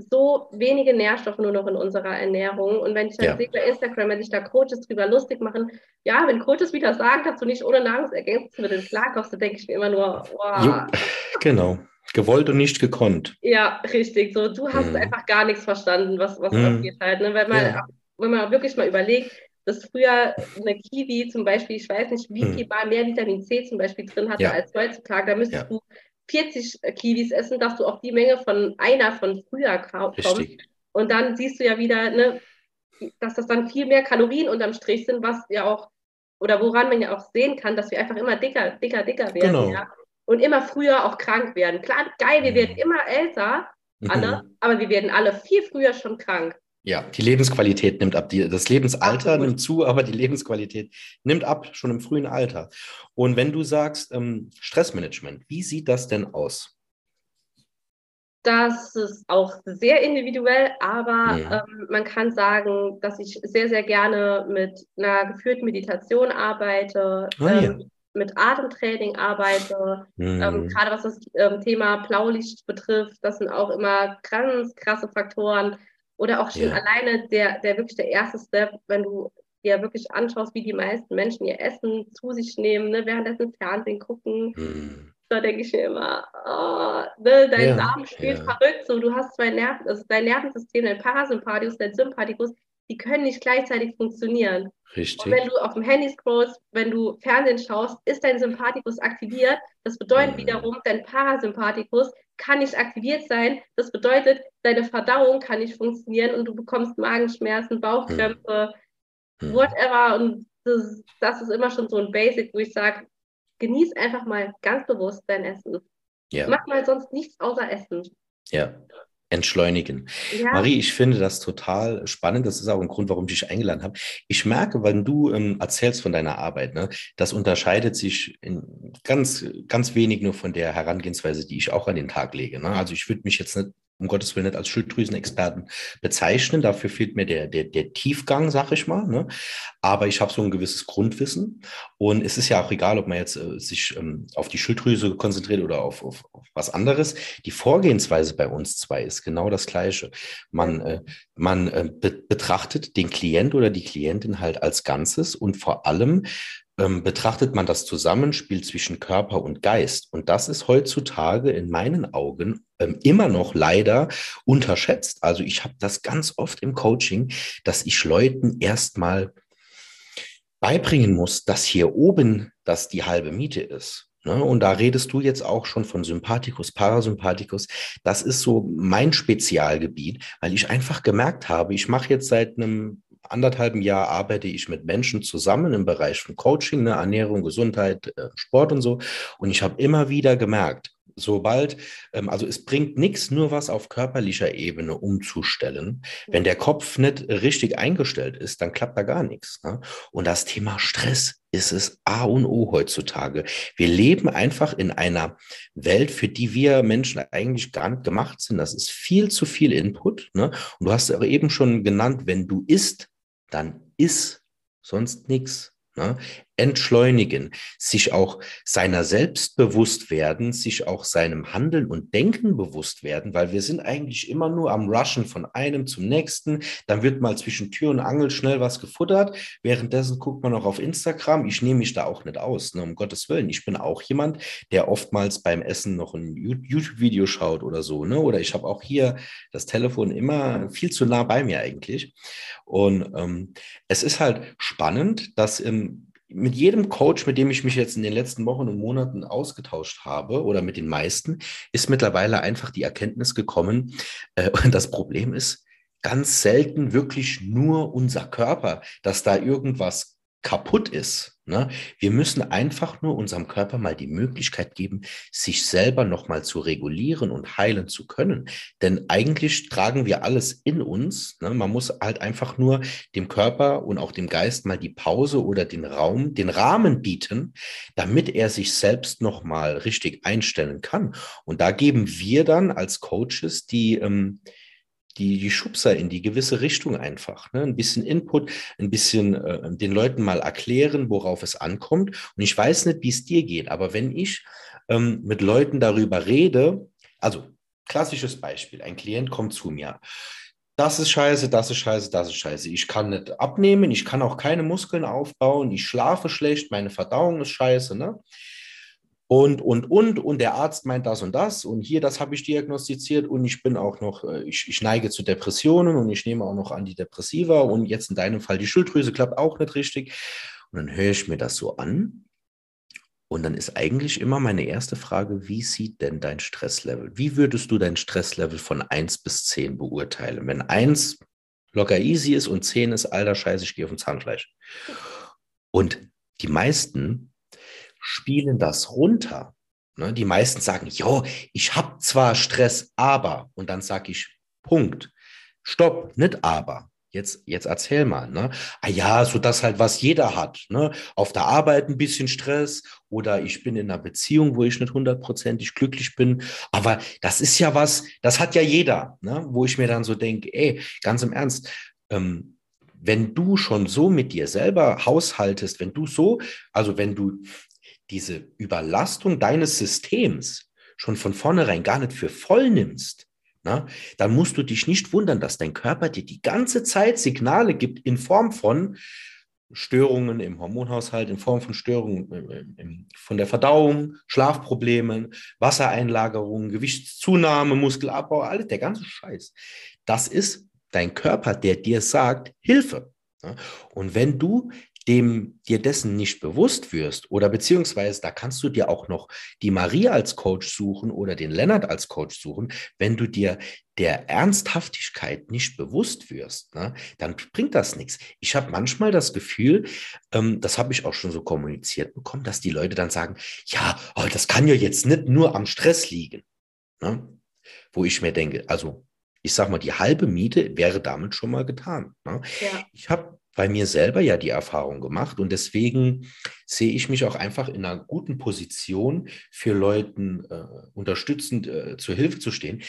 so wenige Nährstoffe nur noch in unserer Ernährung. Und wenn ich dann ja. sehe bei Instagram, wenn sich da Coaches drüber lustig machen, ja, wenn Coaches wieder sagen, dass du nicht ohne Nahrungsergänzungsmittel klarkommst, dann denke ich mir immer nur, wow. Genau. Gewollt und nicht gekonnt. Ja, richtig. So, du hast mhm. einfach gar nichts verstanden, was, was mhm. abgeht halt. Ne? Weil man, ja. wenn man wirklich mal überlegt, dass früher eine Kiwi zum Beispiel, ich weiß nicht, wie mhm. viel mal mehr Vitamin C zum Beispiel drin hatte ja. als heutzutage, da müsstest ja. du 40 Kiwis essen, dass du auf die Menge von einer von früher kommst. Richtig. Und dann siehst du ja wieder, ne, dass das dann viel mehr Kalorien unterm Strich sind, was ja auch, oder woran man ja auch sehen kann, dass wir einfach immer dicker, dicker, dicker werden. Genau. Ja? Und immer früher auch krank werden. Klar, geil, wir mhm. werden immer älter, alle, mhm. aber wir werden alle viel früher schon krank. Ja, die Lebensqualität nimmt ab. Die, das Lebensalter Absolut. nimmt zu, aber die Lebensqualität nimmt ab, schon im frühen Alter. Und wenn du sagst, ähm, Stressmanagement, wie sieht das denn aus? Das ist auch sehr individuell, aber ja. ähm, man kann sagen, dass ich sehr, sehr gerne mit einer geführten Meditation arbeite, ah, ähm, ja. mit Atemtraining arbeite. Mhm. gerade was das ähm, Thema Blaulicht betrifft, das sind auch immer ganz krasse Faktoren oder auch schon ja. alleine der, der wirklich der erste Step, wenn du dir wirklich anschaust, wie die meisten Menschen ihr Essen zu sich nehmen, ne, währenddessen Fernsehen gucken. Mhm. Da denke ich mir immer, oh, ne, dein ja, Darm spielt ja. verrückt. So, du hast zwei Nerven, also dein Nervensystem, dein Parasympathikus, dein Sympathikus, die können nicht gleichzeitig funktionieren. Richtig. Und wenn du auf dem Handy scrollst, wenn du Fernsehen schaust, ist dein Sympathikus aktiviert. Das bedeutet mhm. wiederum, dein Parasympathikus kann nicht aktiviert sein. Das bedeutet, deine Verdauung kann nicht funktionieren und du bekommst Magenschmerzen, Bauchkrämpfe, hm. whatever. Und das, das, ist immer schon so ein Basic, wo ich sage, genieß einfach mal ganz bewusst dein Essen. Ja. Mach mal sonst nichts außer Essen. Ja, entschleunigen. Ja. Marie, ich finde das total spannend. Das ist auch ein Grund, warum ich dich eingeladen habe. Ich merke, wenn du ähm, erzählst von deiner Arbeit, ne, das unterscheidet sich ganz, ganz wenig nur von der Herangehensweise, die ich auch an den Tag lege. Ne? Also ich würde mich jetzt nicht um Gottes Willen nicht als Schilddrüsenexperten bezeichnen. Dafür fehlt mir der, der, der Tiefgang, sag ich mal. Ne? Aber ich habe so ein gewisses Grundwissen. Und es ist ja auch egal, ob man jetzt äh, sich ähm, auf die Schilddrüse konzentriert oder auf, auf, auf, was anderes. Die Vorgehensweise bei uns zwei ist genau das Gleiche. Man, äh, man äh, be betrachtet den Klient oder die Klientin halt als Ganzes und vor allem ähm, betrachtet man das Zusammenspiel zwischen Körper und Geist. Und das ist heutzutage in meinen Augen ähm, immer noch leider unterschätzt. Also ich habe das ganz oft im Coaching, dass ich Leuten erstmal beibringen muss, dass hier oben das die halbe Miete ist. Ne? Und da redest du jetzt auch schon von Sympathikus, Parasympathikus. Das ist so mein Spezialgebiet, weil ich einfach gemerkt habe, ich mache jetzt seit einem anderthalben Jahr arbeite ich mit Menschen zusammen im Bereich von Coaching, ne, Ernährung, Gesundheit, äh, Sport und so. Und ich habe immer wieder gemerkt, sobald, ähm, also es bringt nichts, nur was auf körperlicher Ebene umzustellen. Wenn der Kopf nicht richtig eingestellt ist, dann klappt da gar nichts. Ne? Und das Thema Stress ist es A und O heutzutage. Wir leben einfach in einer Welt, für die wir Menschen eigentlich gar nicht gemacht sind. Das ist viel zu viel Input. Ne? Und du hast aber eben schon genannt, wenn du isst, dann isst sonst nichts. Ne? Entschleunigen, sich auch seiner selbst bewusst werden, sich auch seinem Handeln und Denken bewusst werden, weil wir sind eigentlich immer nur am Rushen von einem zum nächsten. Dann wird mal zwischen Tür und Angel schnell was gefuttert. Währenddessen guckt man noch auf Instagram. Ich nehme mich da auch nicht aus, ne? um Gottes Willen. Ich bin auch jemand, der oftmals beim Essen noch ein YouTube-Video schaut oder so. Ne? Oder ich habe auch hier das Telefon immer viel zu nah bei mir eigentlich. Und ähm, es ist halt spannend, dass im mit jedem Coach, mit dem ich mich jetzt in den letzten Wochen und Monaten ausgetauscht habe oder mit den meisten, ist mittlerweile einfach die Erkenntnis gekommen, äh, das Problem ist ganz selten wirklich nur unser Körper, dass da irgendwas kaputt ist. Ne? Wir müssen einfach nur unserem Körper mal die Möglichkeit geben, sich selber nochmal zu regulieren und heilen zu können. Denn eigentlich tragen wir alles in uns. Ne? Man muss halt einfach nur dem Körper und auch dem Geist mal die Pause oder den Raum, den Rahmen bieten, damit er sich selbst nochmal richtig einstellen kann. Und da geben wir dann als Coaches die, ähm, die, die Schubser in die gewisse Richtung einfach. Ne? Ein bisschen Input, ein bisschen äh, den Leuten mal erklären, worauf es ankommt. Und ich weiß nicht, wie es dir geht, aber wenn ich ähm, mit Leuten darüber rede, also klassisches Beispiel, ein Klient kommt zu mir. Das ist scheiße, das ist scheiße, das ist scheiße. Ich kann nicht abnehmen, ich kann auch keine Muskeln aufbauen, ich schlafe schlecht, meine Verdauung ist scheiße. Ne? Und, und, und, und der Arzt meint das und das und hier, das habe ich diagnostiziert und ich bin auch noch, äh, ich, ich neige zu Depressionen und ich nehme auch noch Antidepressiva und jetzt in deinem Fall die Schilddrüse klappt auch nicht richtig. Und dann höre ich mir das so an und dann ist eigentlich immer meine erste Frage, wie sieht denn dein Stresslevel? Wie würdest du dein Stresslevel von 1 bis 10 beurteilen? Wenn 1 locker easy ist und 10 ist, alter Scheiße, ich gehe auf den Zahnfleisch. Und die meisten spielen das runter. Ne? Die meisten sagen, jo, ich habe zwar Stress, aber, und dann sage ich, Punkt. Stopp, nicht aber. Jetzt, jetzt erzähl mal, ne? Ah ja, so das halt, was jeder hat, ne? Auf der Arbeit ein bisschen Stress oder ich bin in einer Beziehung, wo ich nicht hundertprozentig glücklich bin. Aber das ist ja was, das hat ja jeder, ne? Wo ich mir dann so denke, ey, ganz im Ernst, ähm, wenn du schon so mit dir selber haushaltest, wenn du so, also wenn du diese Überlastung deines Systems schon von vornherein gar nicht für voll nimmst, na, dann musst du dich nicht wundern, dass dein Körper dir die ganze Zeit Signale gibt in Form von Störungen im Hormonhaushalt, in Form von Störungen von der Verdauung, Schlafproblemen, Wassereinlagerungen, Gewichtszunahme, Muskelabbau, alles, der ganze Scheiß. Das ist dein Körper, der dir sagt, Hilfe. Und wenn du dem dir dessen nicht bewusst wirst oder beziehungsweise da kannst du dir auch noch die Maria als Coach suchen oder den Lennart als Coach suchen, wenn du dir der Ernsthaftigkeit nicht bewusst wirst, ne, dann bringt das nichts. Ich habe manchmal das Gefühl, ähm, das habe ich auch schon so kommuniziert bekommen, dass die Leute dann sagen, ja, oh, das kann ja jetzt nicht nur am Stress liegen. Ne? Wo ich mir denke, also ich sage mal, die halbe Miete wäre damit schon mal getan. Ne? Ja. Ich habe bei mir selber ja die Erfahrung gemacht. Und deswegen sehe ich mich auch einfach in einer guten Position, für Leuten äh, unterstützend äh, zur Hilfe zu stehen,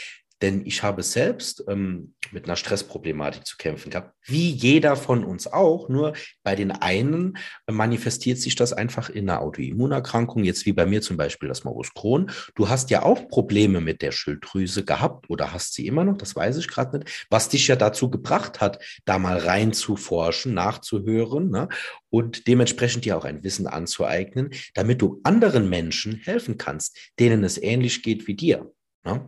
denn ich habe selbst ähm, mit einer Stressproblematik zu kämpfen gehabt, wie jeder von uns auch. Nur bei den einen manifestiert sich das einfach in einer Autoimmunerkrankung, jetzt wie bei mir zum Beispiel das Morbus Crohn. Du hast ja auch Probleme mit der Schilddrüse gehabt oder hast sie immer noch, das weiß ich gerade nicht, was dich ja dazu gebracht hat, da mal reinzuforschen, nachzuhören ne? und dementsprechend dir auch ein Wissen anzueignen, damit du anderen Menschen helfen kannst, denen es ähnlich geht wie dir. Ne?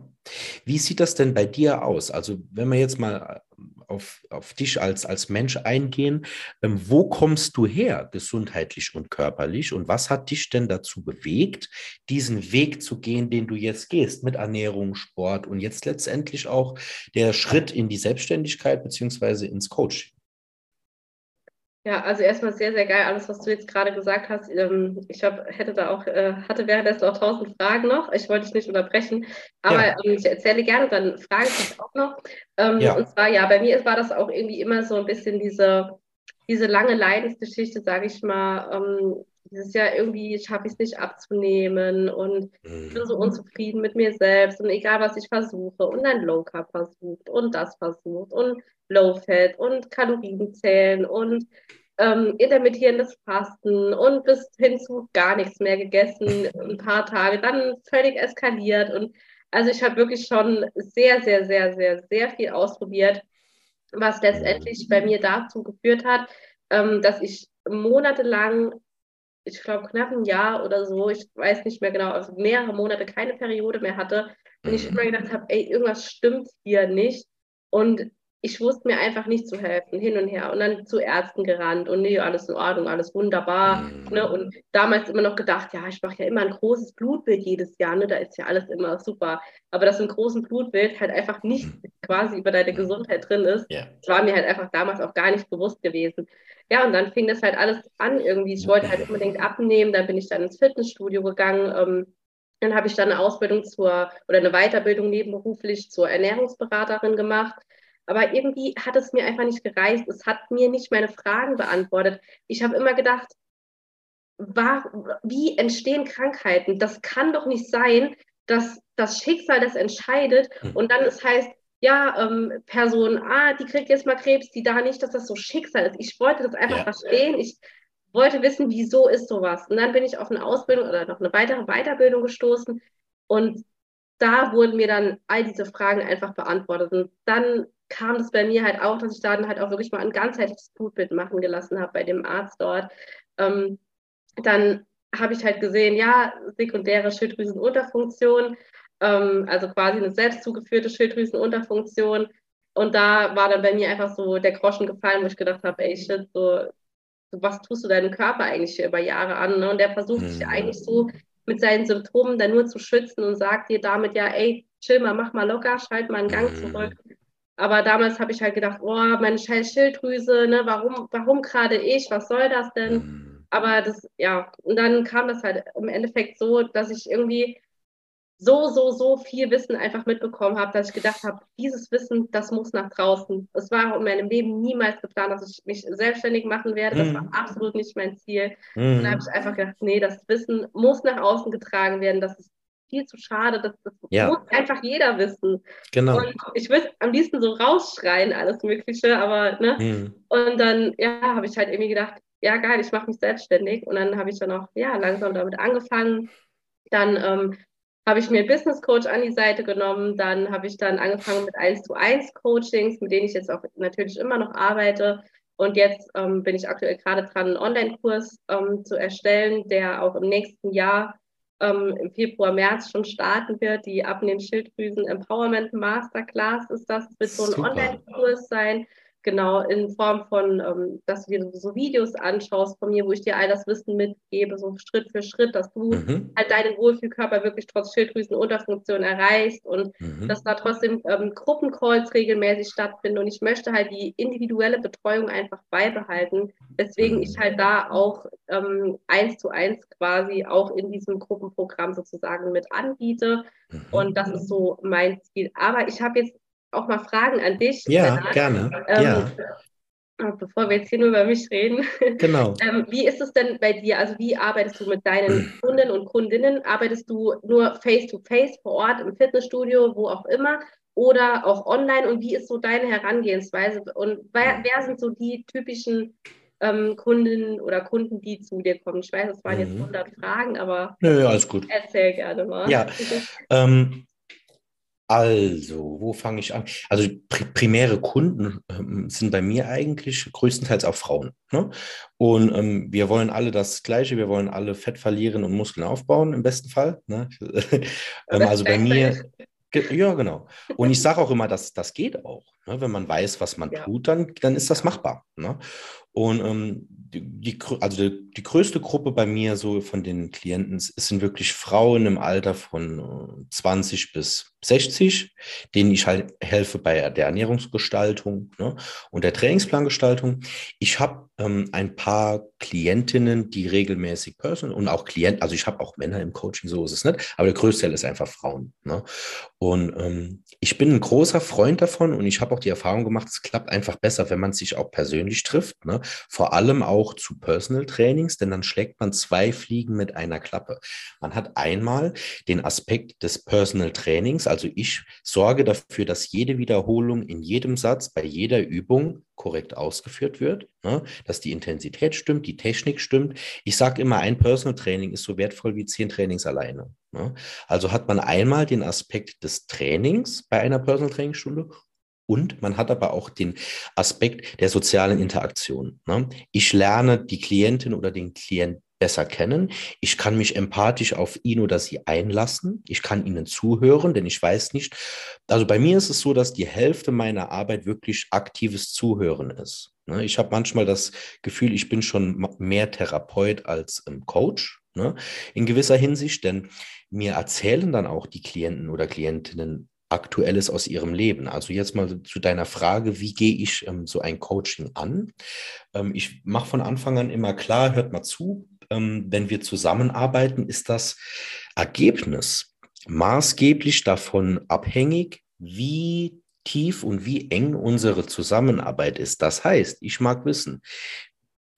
Wie sieht das denn bei dir aus? Also, wenn wir jetzt mal äh, auf, auf dich als, als Mensch eingehen, ähm, wo kommst du her, gesundheitlich und körperlich? Und was hat dich denn dazu bewegt, diesen Weg zu gehen, den du jetzt gehst, mit Ernährung, Sport und jetzt letztendlich auch der Schritt in die Selbstständigkeit beziehungsweise ins Coaching? Ja, also erstmal sehr, sehr geil, alles, was du jetzt gerade gesagt hast. Ähm, ich hab, hätte da auch, äh, hatte währenddessen auch tausend Fragen noch. Ich wollte dich nicht unterbrechen, aber ja. Ähm, ich erzähle gerne, dann frage ich dich auch noch. Ähm, ja. Und zwar, ja, bei mir war das auch irgendwie immer so ein bisschen diese, diese lange Leidensgeschichte, sage ich mal. Dieses Jahr irgendwie schaffe ich es nicht abzunehmen und mhm. ich bin so unzufrieden mit mir selbst und egal, was ich versuche und dann Low Carb versucht und das versucht und Low Fat und Kalorien zählen und ähm, intermittierendes Fasten und bis hin zu gar nichts mehr gegessen, ein paar Tage, dann völlig eskaliert. Und also ich habe wirklich schon sehr, sehr, sehr, sehr, sehr viel ausprobiert, was letztendlich bei mir dazu geführt hat, ähm, dass ich monatelang, ich glaube knapp ein Jahr oder so, ich weiß nicht mehr genau, also mehrere Monate keine Periode mehr hatte und ich mhm. immer gedacht habe, ey, irgendwas stimmt hier nicht. Und ich wusste mir einfach nicht zu helfen, hin und her. Und dann zu Ärzten gerannt und nee, alles in Ordnung, alles wunderbar. Mhm. Ne? Und damals immer noch gedacht, ja, ich mache ja immer ein großes Blutbild jedes Jahr, ne? da ist ja alles immer super. Aber dass ein großes Blutbild halt einfach nicht mhm. quasi über deine Gesundheit drin ist, yeah. das war mir halt einfach damals auch gar nicht bewusst gewesen. Ja, und dann fing das halt alles an irgendwie. Ich wollte halt unbedingt abnehmen, dann bin ich dann ins Fitnessstudio gegangen. Ähm, dann habe ich dann eine Ausbildung zur oder eine Weiterbildung nebenberuflich zur Ernährungsberaterin gemacht aber irgendwie hat es mir einfach nicht gereicht. Es hat mir nicht meine Fragen beantwortet. Ich habe immer gedacht, war, wie entstehen Krankheiten? Das kann doch nicht sein, dass das Schicksal das entscheidet hm. und dann es heißt, ja, ähm, Person A, die kriegt jetzt mal Krebs, die da nicht, dass das so Schicksal ist. Ich wollte das einfach ja. verstehen. Ich wollte wissen, wieso ist sowas. Und dann bin ich auf eine Ausbildung oder noch eine weitere Weiterbildung gestoßen und da wurden mir dann all diese Fragen einfach beantwortet. Und dann kam das bei mir halt auch, dass ich dann halt auch wirklich mal ein ganzheitliches Blutbild machen gelassen habe bei dem Arzt dort. Ähm, dann habe ich halt gesehen, ja, sekundäre Schilddrüsenunterfunktion, ähm, also quasi eine selbst zugeführte Schilddrüsenunterfunktion. Und da war dann bei mir einfach so der Groschen gefallen, wo ich gedacht habe, ey, shit, so, was tust du deinem Körper eigentlich hier über Jahre an? Ne? Und der versucht sich mhm. eigentlich so mit seinen Symptomen dann nur zu schützen und sagt dir damit ja, ey, chill mal, mach mal locker, schalt mal einen Gang mhm. Aber damals habe ich halt gedacht, oh, meine scheiß Schilddrüse, ne, warum, warum gerade ich, was soll das denn? Mhm. Aber das, ja, und dann kam das halt im Endeffekt so, dass ich irgendwie so, so, so viel Wissen einfach mitbekommen habe, dass ich gedacht habe, dieses Wissen, das muss nach draußen. Es war in meinem Leben niemals geplant, dass ich mich selbstständig machen werde. Das mhm. war absolut nicht mein Ziel. Mhm. Und da habe ich einfach gedacht, nee, das Wissen muss nach außen getragen werden. Das ist viel zu schade. Das, das ja. muss einfach jeder wissen. Genau. Und ich würde am liebsten so rausschreien, alles Mögliche, aber, ne? Mhm. Und dann, ja, habe ich halt irgendwie gedacht, ja, geil, ich mache mich selbstständig. Und dann habe ich dann auch, ja, langsam damit angefangen. Dann ähm, habe ich mir einen Business Coach an die Seite genommen. Dann habe ich dann angefangen mit 1 zu 1 Coachings, mit denen ich jetzt auch natürlich immer noch arbeite. Und jetzt ähm, bin ich aktuell gerade dran, einen Online-Kurs ähm, zu erstellen, der auch im nächsten Jahr ähm, im Februar, März schon starten wird. Die Abnehmen-Schilddrüsen Empowerment Masterclass ist das. Es wird so ein Online-Kurs sein, genau in Form von, ähm, dass du dir so Videos anschaust von mir, wo ich dir all das Wissen mitgebe, so Schritt für Schritt, dass du mhm. halt deinen Wohlfühlkörper wirklich trotz Schilddrüsenunterfunktion erreichst und mhm. dass da trotzdem ähm, Gruppencalls regelmäßig stattfinden. Und ich möchte halt die individuelle Betreuung einfach beibehalten, weswegen mhm. ich halt da auch ähm, eins zu eins quasi auch in diesem Gruppenprogramm sozusagen mit anbiete. Mhm. Und das ist so mein Ziel. Aber ich habe jetzt auch mal Fragen an dich. Ja, Lennart. gerne. Ähm, ja. Bevor wir jetzt hier nur über mich reden. Genau. ähm, wie ist es denn bei dir? Also wie arbeitest du mit deinen Kunden und Kundinnen? Arbeitest du nur face-to-face -face vor Ort im Fitnessstudio, wo auch immer? Oder auch online? Und wie ist so deine Herangehensweise? Und wer, wer sind so die typischen ähm, Kundinnen oder Kunden, die zu dir kommen? Ich weiß, das waren jetzt 100 mhm. Fragen, aber Nö, alles gut. erzähl gerne mal. Ja, ähm, also, wo fange ich an? Also pri primäre Kunden ähm, sind bei mir eigentlich größtenteils auch Frauen. Ne? Und ähm, wir wollen alle das Gleiche, wir wollen alle Fett verlieren und Muskeln aufbauen, im besten Fall. Ne? ähm, also bei mir, ja genau. Und ich sage auch immer, dass das geht auch. Ne? Wenn man weiß, was man ja. tut, dann, dann ist das machbar. Ne? Und ähm, die, die, also die, die, größte Gruppe bei mir so von den Klienten sind wirklich Frauen im Alter von 20 äh, bis 60, denen ich halt helfe bei der Ernährungsgestaltung ne, und der Trainingsplangestaltung. Ich habe ähm, ein paar Klientinnen, die regelmäßig Personal und auch Klienten, also ich habe auch Männer im Coaching, so ist es nicht, aber der größte Teil ist einfach Frauen. Ne? Und ähm, ich bin ein großer Freund davon und ich habe auch die Erfahrung gemacht, es klappt einfach besser, wenn man sich auch persönlich trifft. Ne? Vor allem auch zu Personal Trainings, denn dann schlägt man zwei Fliegen mit einer Klappe. Man hat einmal den Aspekt des Personal Trainings, also ich sorge dafür, dass jede Wiederholung in jedem Satz, bei jeder Übung korrekt ausgeführt wird, ne? dass die Intensität stimmt, die Technik stimmt. Ich sage immer, ein Personal Training ist so wertvoll wie zehn Trainings alleine. Ne? Also hat man einmal den Aspekt des Trainings bei einer Personal Training Stunde und man hat aber auch den Aspekt der sozialen Interaktion. Ne? Ich lerne die Klientin oder den Klient besser kennen. Ich kann mich empathisch auf ihn oder sie einlassen. Ich kann ihnen zuhören, denn ich weiß nicht. Also bei mir ist es so, dass die Hälfte meiner Arbeit wirklich aktives Zuhören ist. Ne? Ich habe manchmal das Gefühl, ich bin schon mehr Therapeut als Coach. Ne? In gewisser Hinsicht, denn mir erzählen dann auch die Klienten oder Klientinnen Aktuelles aus ihrem Leben. Also jetzt mal zu deiner Frage, wie gehe ich ähm, so ein Coaching an? Ähm, ich mache von Anfang an immer klar, hört mal zu, ähm, wenn wir zusammenarbeiten, ist das Ergebnis maßgeblich davon abhängig, wie tief und wie eng unsere Zusammenarbeit ist. Das heißt, ich mag wissen,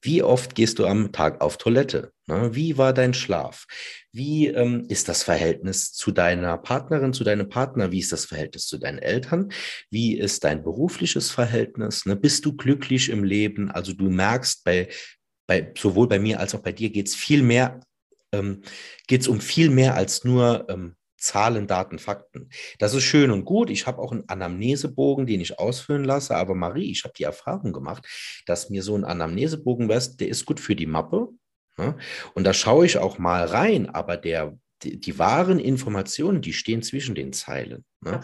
wie oft gehst du am Tag auf Toilette? Ne? Wie war dein Schlaf? Wie ähm, ist das Verhältnis zu deiner Partnerin, zu deinem Partner? Wie ist das Verhältnis zu deinen Eltern? Wie ist dein berufliches Verhältnis? Ne? Bist du glücklich im Leben? Also du merkst bei bei, sowohl bei mir als auch bei dir geht es viel mehr, ähm, geht es um viel mehr als nur ähm, Zahlen, Daten, Fakten. Das ist schön und gut. Ich habe auch einen Anamnesebogen, den ich ausfüllen lasse. Aber Marie, ich habe die Erfahrung gemacht, dass mir so ein Anamnesebogen, der ist gut für die Mappe. Ne? Und da schaue ich auch mal rein. Aber der die, die, wahren Informationen, die stehen zwischen den Zeilen. Ne?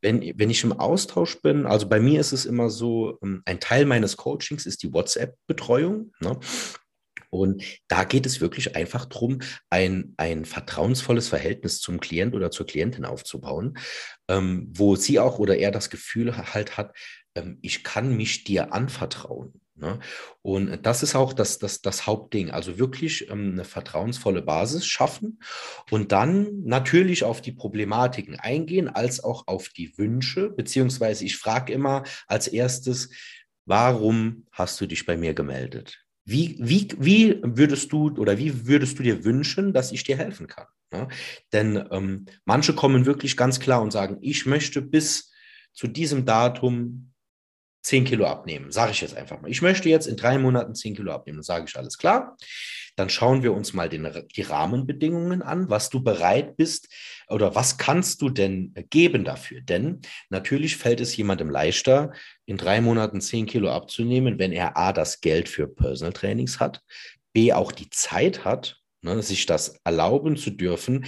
Wenn, wenn ich im Austausch bin, also bei mir ist es immer so, ähm, ein Teil meines Coachings ist die WhatsApp-Betreuung. Ne? Und da geht es wirklich einfach darum, ein, ein vertrauensvolles Verhältnis zum Klient oder zur Klientin aufzubauen, ähm, wo sie auch oder er das Gefühl halt hat, ähm, ich kann mich dir anvertrauen. Ne? Und das ist auch das, das, das Hauptding. Also wirklich ähm, eine vertrauensvolle Basis schaffen und dann natürlich auf die Problematiken eingehen, als auch auf die Wünsche. Beziehungsweise ich frage immer als erstes, warum hast du dich bei mir gemeldet? Wie, wie, wie würdest du oder wie würdest du dir wünschen, dass ich dir helfen kann? Ne? Denn ähm, manche kommen wirklich ganz klar und sagen, ich möchte bis zu diesem Datum 10 Kilo abnehmen, sage ich jetzt einfach mal. Ich möchte jetzt in drei Monaten 10 Kilo abnehmen, sage ich alles klar. Dann schauen wir uns mal den, die Rahmenbedingungen an, was du bereit bist oder was kannst du denn geben dafür. Denn natürlich fällt es jemandem leichter, in drei Monaten 10 Kilo abzunehmen, wenn er A, das Geld für Personal Trainings hat, B, auch die Zeit hat, ne, sich das erlauben zu dürfen.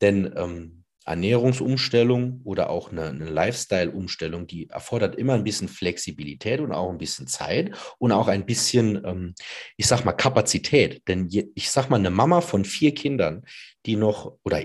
Denn ähm, Ernährungsumstellung oder auch eine, eine Lifestyle-Umstellung, die erfordert immer ein bisschen Flexibilität und auch ein bisschen Zeit und auch ein bisschen, ähm, ich sag mal, Kapazität. Denn je, ich sag mal, eine Mama von vier Kindern, die noch, oder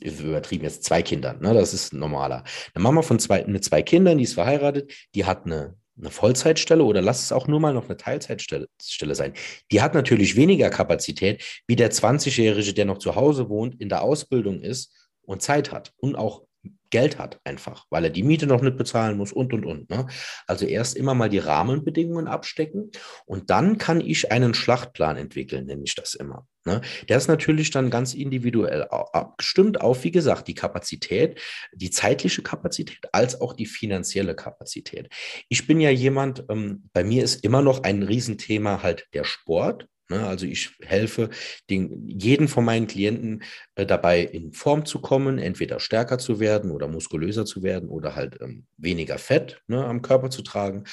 übertrieben jetzt zwei Kindern, ne, das ist normaler. Eine Mama von zwei, mit zwei Kindern, die ist verheiratet, die hat eine, eine Vollzeitstelle oder lass es auch nur mal noch eine Teilzeitstelle Stelle sein. Die hat natürlich weniger Kapazität wie der 20-Jährige, der noch zu Hause wohnt, in der Ausbildung ist und Zeit hat und auch Geld hat einfach, weil er die Miete noch nicht bezahlen muss und, und, und. Ne? Also erst immer mal die Rahmenbedingungen abstecken und dann kann ich einen Schlachtplan entwickeln, nenne ich das immer. Ne? Der ist natürlich dann ganz individuell abgestimmt auf, wie gesagt, die Kapazität, die zeitliche Kapazität als auch die finanzielle Kapazität. Ich bin ja jemand, ähm, bei mir ist immer noch ein Riesenthema halt der Sport. Ne? Also ich helfe den, jeden von meinen Klienten äh, dabei, in Form zu kommen, entweder stärker zu werden oder muskulöser zu werden oder halt ähm, weniger Fett ne, am Körper zu tragen.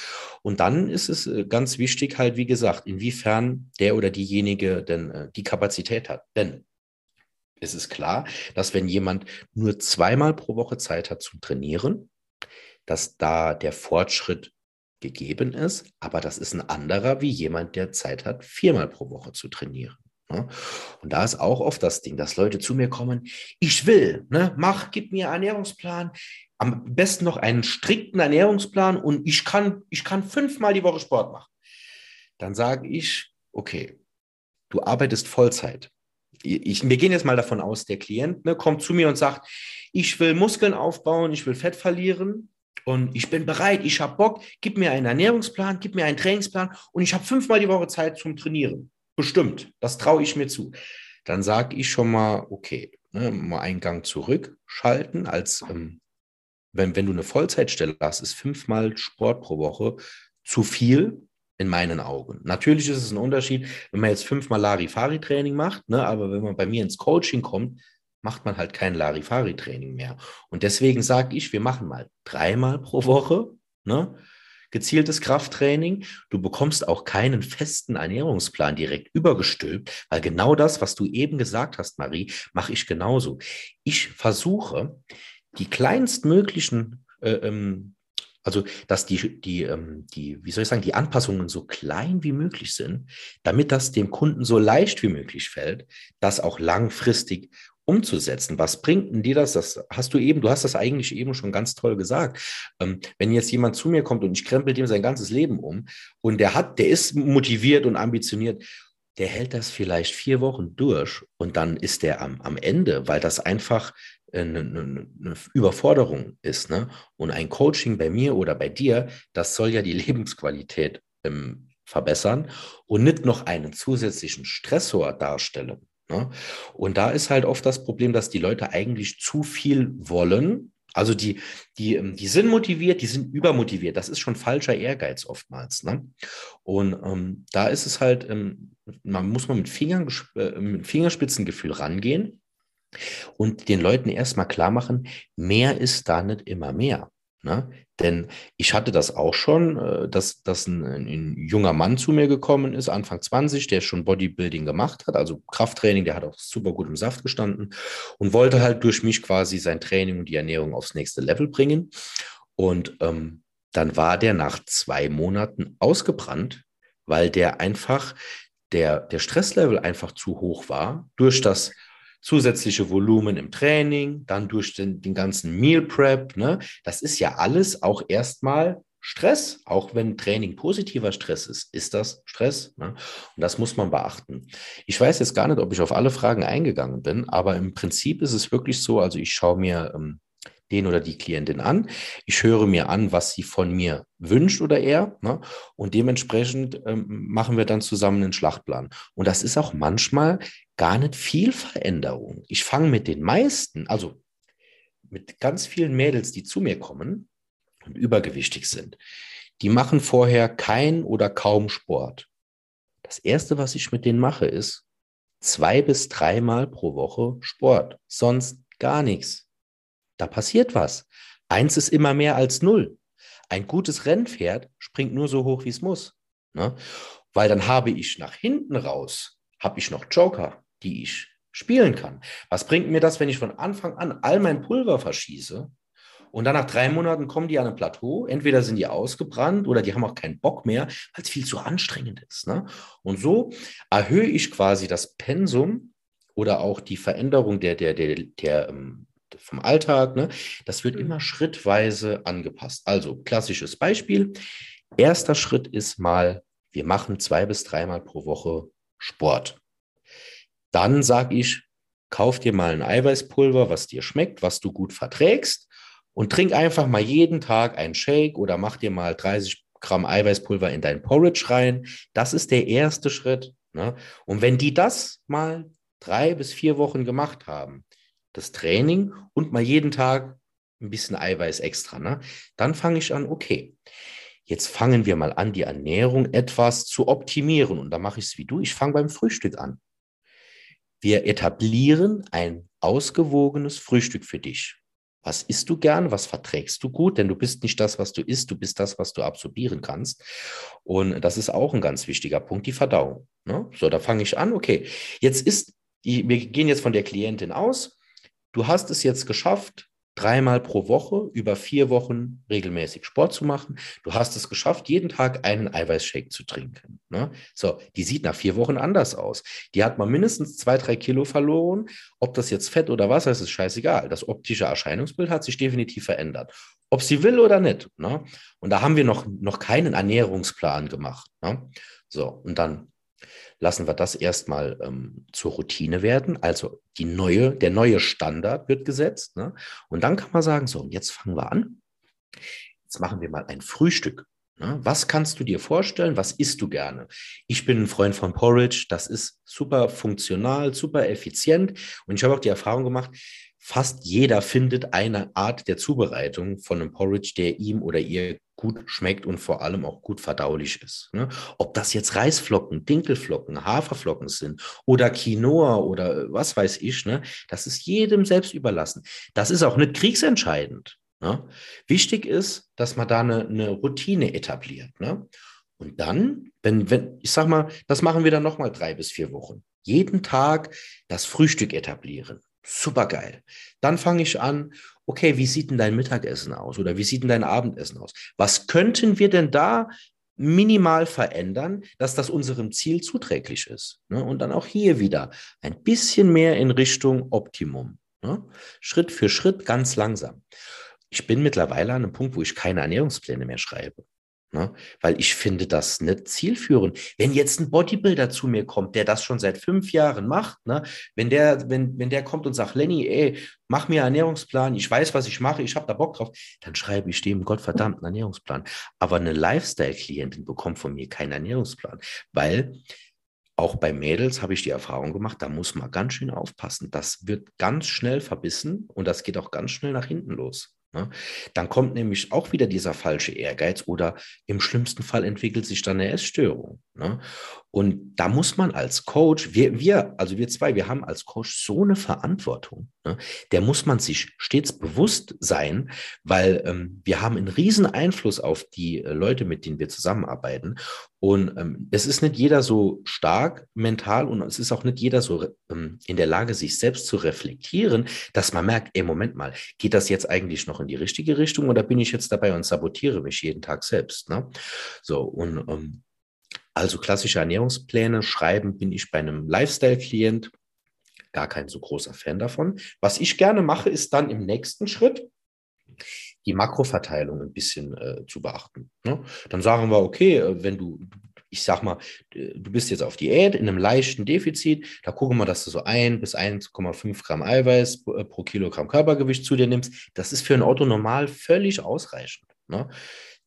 Und dann ist es äh, ganz wichtig, halt, wie gesagt, inwiefern der oder diejenige denn äh, die Kapazität hat. Denn es ist klar, dass wenn jemand nur zweimal pro Woche Zeit hat zum Trainieren, dass da der Fortschritt gegeben ist, aber das ist ein anderer wie jemand, der Zeit hat, viermal pro Woche zu trainieren. Ne? Und da ist auch oft das Ding, dass Leute zu mir kommen, ich will, ne, mach, gib mir Ernährungsplan, am besten noch einen strikten Ernährungsplan und ich kann, ich kann fünfmal die Woche Sport machen. Dann sage ich, okay, du arbeitest Vollzeit. Ich, wir gehen jetzt mal davon aus, der Klient ne, kommt zu mir und sagt, ich will Muskeln aufbauen, ich will Fett verlieren und ich bin bereit, ich habe Bock, gib mir einen Ernährungsplan, gib mir einen Trainingsplan und ich habe fünfmal die Woche Zeit zum Trainieren. Bestimmt, das traue ich mir zu. Dann sage ich schon mal, okay, ne, mal einen Gang zurückschalten. Als ähm, wenn, wenn du eine Vollzeitstelle hast, ist fünfmal Sport pro Woche zu viel in meinen Augen. Natürlich ist es ein Unterschied, wenn man jetzt fünfmal Larifari-Training macht, ne, aber wenn man bei mir ins Coaching kommt, macht man halt kein Larifari-Training mehr. Und deswegen sage ich, wir machen mal dreimal pro Woche, ne, gezieltes Krafttraining. Du bekommst auch keinen festen Ernährungsplan direkt übergestülpt, weil genau das, was du eben gesagt hast, Marie, mache ich genauso. Ich versuche, die kleinstmöglichen äh, ähm, also, dass die, die, ähm, die, wie soll ich sagen, die Anpassungen so klein wie möglich sind, damit das dem Kunden so leicht wie möglich fällt, das auch langfristig umzusetzen. Was bringt denn dir das? Das hast du eben, du hast das eigentlich eben schon ganz toll gesagt. Ähm, wenn jetzt jemand zu mir kommt und ich krempel dem sein ganzes Leben um und der hat, der ist motiviert und ambitioniert, der hält das vielleicht vier Wochen durch und dann ist der am, am Ende, weil das einfach eine, eine, eine Überforderung ist. Ne? Und ein Coaching bei mir oder bei dir, das soll ja die Lebensqualität ähm, verbessern und nicht noch einen zusätzlichen Stressor darstellen. Ne? Und da ist halt oft das Problem, dass die Leute eigentlich zu viel wollen. Also die, die, ähm, die sind motiviert, die sind übermotiviert. Das ist schon falscher Ehrgeiz oftmals. Ne? Und ähm, da ist es halt, ähm, man muss man mit, Fingern, äh, mit Fingerspitzengefühl rangehen und den Leuten erstmal klar machen, mehr ist da nicht immer mehr. Ne? Denn ich hatte das auch schon, äh, dass, dass ein, ein, junger Mann zu mir gekommen ist, Anfang 20, der schon Bodybuilding gemacht hat, also Krafttraining, der hat auch super gut im Saft gestanden und wollte halt durch mich quasi sein Training und die Ernährung aufs nächste Level bringen. Und ähm, dann war der nach zwei Monaten ausgebrannt, weil der einfach, der, der Stresslevel einfach zu hoch war durch das zusätzliche Volumen im Training, dann durch den, den ganzen Meal Prep. Ne? Das ist ja alles auch erstmal Stress, auch wenn Training positiver Stress ist, ist das Stress. Ne? Und das muss man beachten. Ich weiß jetzt gar nicht, ob ich auf alle Fragen eingegangen bin, aber im Prinzip ist es wirklich so, also ich schaue mir ähm, den oder die Klientin an. Ich höre mir an, was sie von mir wünscht oder er. Ne? Und dementsprechend ähm, machen wir dann zusammen einen Schlachtplan. Und das ist auch manchmal gar nicht viel Veränderung. Ich fange mit den meisten, also mit ganz vielen Mädels, die zu mir kommen und übergewichtig sind. Die machen vorher kein oder kaum Sport. Das Erste, was ich mit denen mache, ist zwei bis dreimal pro Woche Sport. Sonst gar nichts. Da passiert was. Eins ist immer mehr als null. Ein gutes Rennpferd springt nur so hoch, wie es muss. Ne? Weil dann habe ich nach hinten raus, habe ich noch Joker, die ich spielen kann. Was bringt mir das, wenn ich von Anfang an all mein Pulver verschieße und dann nach drei Monaten kommen die an ein Plateau? Entweder sind die ausgebrannt oder die haben auch keinen Bock mehr, weil es viel zu anstrengend ist. Ne? Und so erhöhe ich quasi das Pensum oder auch die Veränderung der, der, der, der, ähm, vom Alltag. Ne? Das wird mhm. immer schrittweise angepasst. Also klassisches Beispiel. Erster Schritt ist mal, wir machen zwei bis dreimal pro Woche Sport. Dann sage ich, kauf dir mal ein Eiweißpulver, was dir schmeckt, was du gut verträgst und trink einfach mal jeden Tag einen Shake oder mach dir mal 30 Gramm Eiweißpulver in dein Porridge rein. Das ist der erste Schritt. Ne? Und wenn die das mal drei bis vier Wochen gemacht haben, das Training und mal jeden Tag ein bisschen Eiweiß extra. Ne? Dann fange ich an, okay, jetzt fangen wir mal an, die Ernährung etwas zu optimieren. Und da mache ich es wie du, ich fange beim Frühstück an. Wir etablieren ein ausgewogenes Frühstück für dich. Was isst du gern? Was verträgst du gut? Denn du bist nicht das, was du isst, du bist das, was du absorbieren kannst. Und das ist auch ein ganz wichtiger Punkt, die Verdauung. Ne? So, da fange ich an. Okay, jetzt ist, wir gehen jetzt von der Klientin aus. Du hast es jetzt geschafft, dreimal pro Woche über vier Wochen regelmäßig Sport zu machen. Du hast es geschafft, jeden Tag einen Eiweißshake zu trinken. Ne? So, die sieht nach vier Wochen anders aus. Die hat mal mindestens zwei, drei Kilo verloren. Ob das jetzt Fett oder Wasser ist, ist scheißegal. Das optische Erscheinungsbild hat sich definitiv verändert. Ob sie will oder nicht. Ne? Und da haben wir noch, noch keinen Ernährungsplan gemacht. Ne? So, und dann lassen wir das erstmal ähm, zur Routine werden. Also die neue, der neue Standard wird gesetzt. Ne? Und dann kann man sagen, so, jetzt fangen wir an. Jetzt machen wir mal ein Frühstück. Ne? Was kannst du dir vorstellen? Was isst du gerne? Ich bin ein Freund von Porridge. Das ist super funktional, super effizient. Und ich habe auch die Erfahrung gemacht, fast jeder findet eine Art der Zubereitung von einem Porridge, der ihm oder ihr gut schmeckt und vor allem auch gut verdaulich ist. Ne? Ob das jetzt Reisflocken, Dinkelflocken, Haferflocken sind oder Quinoa oder was weiß ich, ne? das ist jedem selbst überlassen. Das ist auch nicht kriegsentscheidend. Ne? Wichtig ist, dass man da eine, eine Routine etabliert. Ne? Und dann, wenn, wenn, ich sag mal, das machen wir dann nochmal drei bis vier Wochen. Jeden Tag das Frühstück etablieren. Super geil. Dann fange ich an, okay, wie sieht denn dein Mittagessen aus oder wie sieht denn dein Abendessen aus? Was könnten wir denn da minimal verändern, dass das unserem Ziel zuträglich ist? Ne? Und dann auch hier wieder ein bisschen mehr in Richtung Optimum. Ne? Schritt für Schritt, ganz langsam. Ich bin mittlerweile an einem Punkt, wo ich keine Ernährungspläne mehr schreibe. Ne? Weil ich finde das nicht zielführend. Wenn jetzt ein Bodybuilder zu mir kommt, der das schon seit fünf Jahren macht, ne? wenn, der, wenn, wenn der kommt und sagt, Lenny, ey, mach mir einen Ernährungsplan, ich weiß, was ich mache, ich habe da Bock drauf, dann schreibe ich dem Gottverdammten Ernährungsplan. Aber eine Lifestyle-Klientin bekommt von mir keinen Ernährungsplan, weil auch bei Mädels habe ich die Erfahrung gemacht, da muss man ganz schön aufpassen. Das wird ganz schnell verbissen und das geht auch ganz schnell nach hinten los. Ne? Dann kommt nämlich auch wieder dieser falsche Ehrgeiz oder im schlimmsten Fall entwickelt sich dann eine Essstörung. Und da muss man als Coach, wir, wir, also wir zwei, wir haben als Coach so eine Verantwortung. Ne? Der muss man sich stets bewusst sein, weil ähm, wir haben einen riesen Einfluss auf die äh, Leute, mit denen wir zusammenarbeiten. Und ähm, es ist nicht jeder so stark mental und es ist auch nicht jeder so ähm, in der Lage, sich selbst zu reflektieren, dass man merkt, ey, Moment mal, geht das jetzt eigentlich noch in die richtige Richtung oder bin ich jetzt dabei und sabotiere mich jeden Tag selbst? Ne? So, und ähm, also klassische Ernährungspläne schreiben bin ich bei einem Lifestyle-Klient gar kein so großer Fan davon. Was ich gerne mache, ist dann im nächsten Schritt die Makroverteilung ein bisschen äh, zu beachten. Ne? Dann sagen wir, okay, äh, wenn du, ich sag mal, du bist jetzt auf Diät in einem leichten Defizit, da gucken wir, dass du so 1 bis 1,5 Gramm Eiweiß pro, äh, pro Kilogramm Körpergewicht zu dir nimmst. Das ist für ein Auto normal völlig ausreichend. Ne?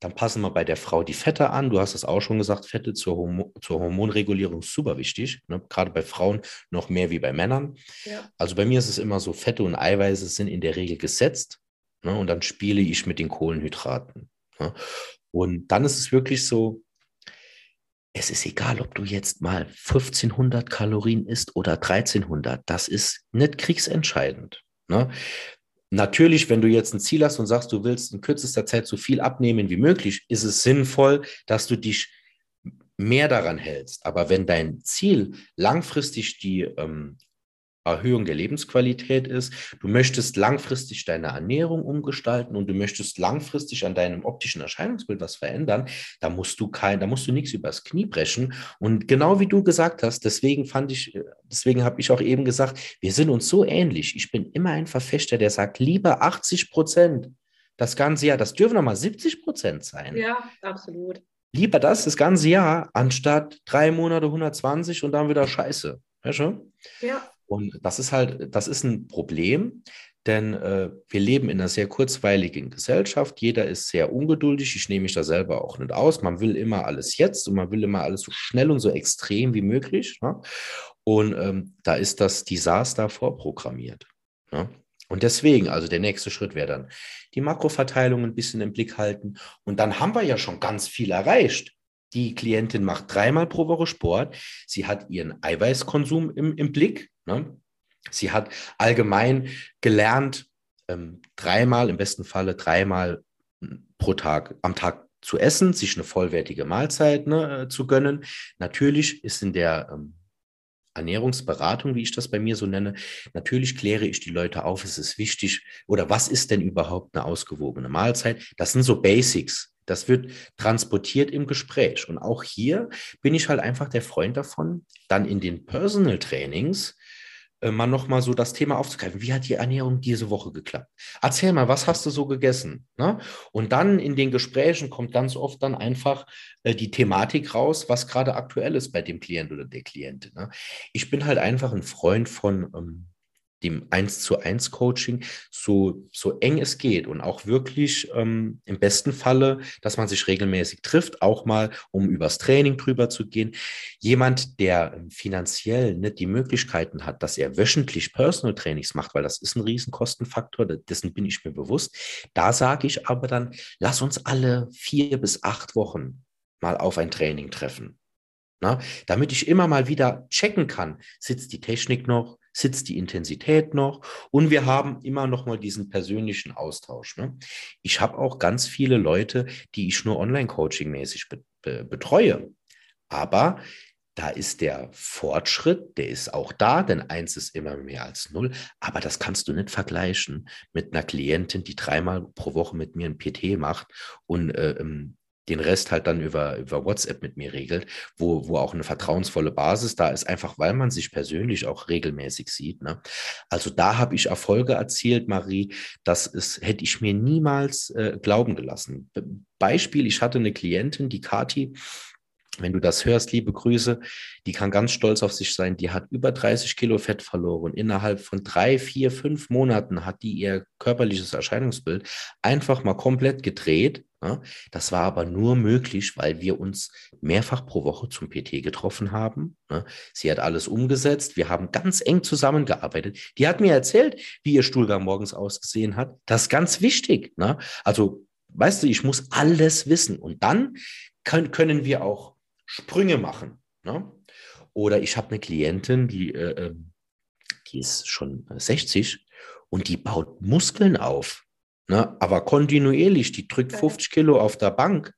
Dann passen wir bei der Frau die Fette an. Du hast es auch schon gesagt, Fette zur, Hormo zur Hormonregulierung super wichtig. Ne? Gerade bei Frauen noch mehr wie bei Männern. Ja. Also bei mir ist es immer so, Fette und Eiweiße sind in der Regel gesetzt. Ne? Und dann spiele ich mit den Kohlenhydraten. Ne? Und dann ist es wirklich so, es ist egal, ob du jetzt mal 1500 Kalorien isst oder 1300. Das ist nicht kriegsentscheidend. Ne? Natürlich, wenn du jetzt ein Ziel hast und sagst, du willst in kürzester Zeit so viel abnehmen wie möglich, ist es sinnvoll, dass du dich mehr daran hältst. Aber wenn dein Ziel langfristig die ähm, Erhöhung der Lebensqualität ist. Du möchtest langfristig deine Ernährung umgestalten und du möchtest langfristig an deinem optischen Erscheinungsbild was verändern. Da musst du kein, da musst du nichts übers Knie brechen. Und genau wie du gesagt hast, deswegen fand ich, deswegen habe ich auch eben gesagt, wir sind uns so ähnlich. Ich bin immer ein Verfechter, der sagt, lieber 80 Prozent das ganze Jahr. Das dürfen nochmal 70 Prozent sein. Ja, absolut. Lieber das das ganze Jahr, anstatt drei Monate 120 und dann wieder Scheiße. Weißt du? Ja. Und das ist halt, das ist ein Problem, denn äh, wir leben in einer sehr kurzweiligen Gesellschaft. Jeder ist sehr ungeduldig. Ich nehme mich da selber auch nicht aus. Man will immer alles jetzt und man will immer alles so schnell und so extrem wie möglich. Ne? Und ähm, da ist das Desaster vorprogrammiert. Ne? Und deswegen, also der nächste Schritt wäre dann die Makroverteilung ein bisschen im Blick halten. Und dann haben wir ja schon ganz viel erreicht. Die Klientin macht dreimal pro Woche Sport. Sie hat ihren Eiweißkonsum im, im Blick. Ne? Sie hat allgemein gelernt, ähm, dreimal, im besten Falle dreimal pro Tag, am Tag zu essen, sich eine vollwertige Mahlzeit ne, äh, zu gönnen. Natürlich ist in der ähm, Ernährungsberatung, wie ich das bei mir so nenne, natürlich kläre ich die Leute auf, es ist wichtig oder was ist denn überhaupt eine ausgewogene Mahlzeit? Das sind so Basics. Das wird transportiert im Gespräch. Und auch hier bin ich halt einfach der Freund davon, dann in den Personal Trainings äh, mal nochmal so das Thema aufzugreifen. Wie hat die Ernährung diese Woche geklappt? Erzähl mal, was hast du so gegessen? Ne? Und dann in den Gesprächen kommt ganz oft dann einfach äh, die Thematik raus, was gerade aktuell ist bei dem Klient oder der Klientin. Ne? Ich bin halt einfach ein Freund von ähm, dem 1 zu 1 Coaching so, so eng es geht und auch wirklich ähm, im besten Falle, dass man sich regelmäßig trifft, auch mal, um übers Training drüber zu gehen. Jemand, der finanziell nicht die Möglichkeiten hat, dass er wöchentlich Personal Trainings macht, weil das ist ein Riesenkostenfaktor, dessen bin ich mir bewusst. Da sage ich aber dann, lass uns alle vier bis acht Wochen mal auf ein Training treffen. Na, damit ich immer mal wieder checken kann, sitzt die Technik noch, sitzt die Intensität noch und wir haben immer noch mal diesen persönlichen Austausch. Ne? Ich habe auch ganz viele Leute, die ich nur Online-Coaching-mäßig be be betreue. Aber da ist der Fortschritt, der ist auch da, denn eins ist immer mehr als null. Aber das kannst du nicht vergleichen mit einer Klientin, die dreimal pro Woche mit mir ein PT macht und äh, ähm, den Rest halt dann über, über WhatsApp mit mir regelt, wo, wo auch eine vertrauensvolle Basis da ist, einfach weil man sich persönlich auch regelmäßig sieht. Ne? Also da habe ich Erfolge erzielt, Marie, das ist, hätte ich mir niemals äh, glauben gelassen. Beispiel, ich hatte eine Klientin, die Kati, wenn du das hörst, liebe Grüße, die kann ganz stolz auf sich sein. Die hat über 30 Kilo Fett verloren. Innerhalb von drei, vier, fünf Monaten hat die ihr körperliches Erscheinungsbild einfach mal komplett gedreht. Das war aber nur möglich, weil wir uns mehrfach pro Woche zum PT getroffen haben. Sie hat alles umgesetzt. Wir haben ganz eng zusammengearbeitet. Die hat mir erzählt, wie ihr Stuhlgang morgens ausgesehen hat. Das ist ganz wichtig. Also, weißt du, ich muss alles wissen. Und dann können wir auch Sprünge machen. Ne? Oder ich habe eine Klientin, die, äh, ähm, die ist schon 60 und die baut Muskeln auf, ne? aber kontinuierlich, die drückt 50 Kilo auf der Bank,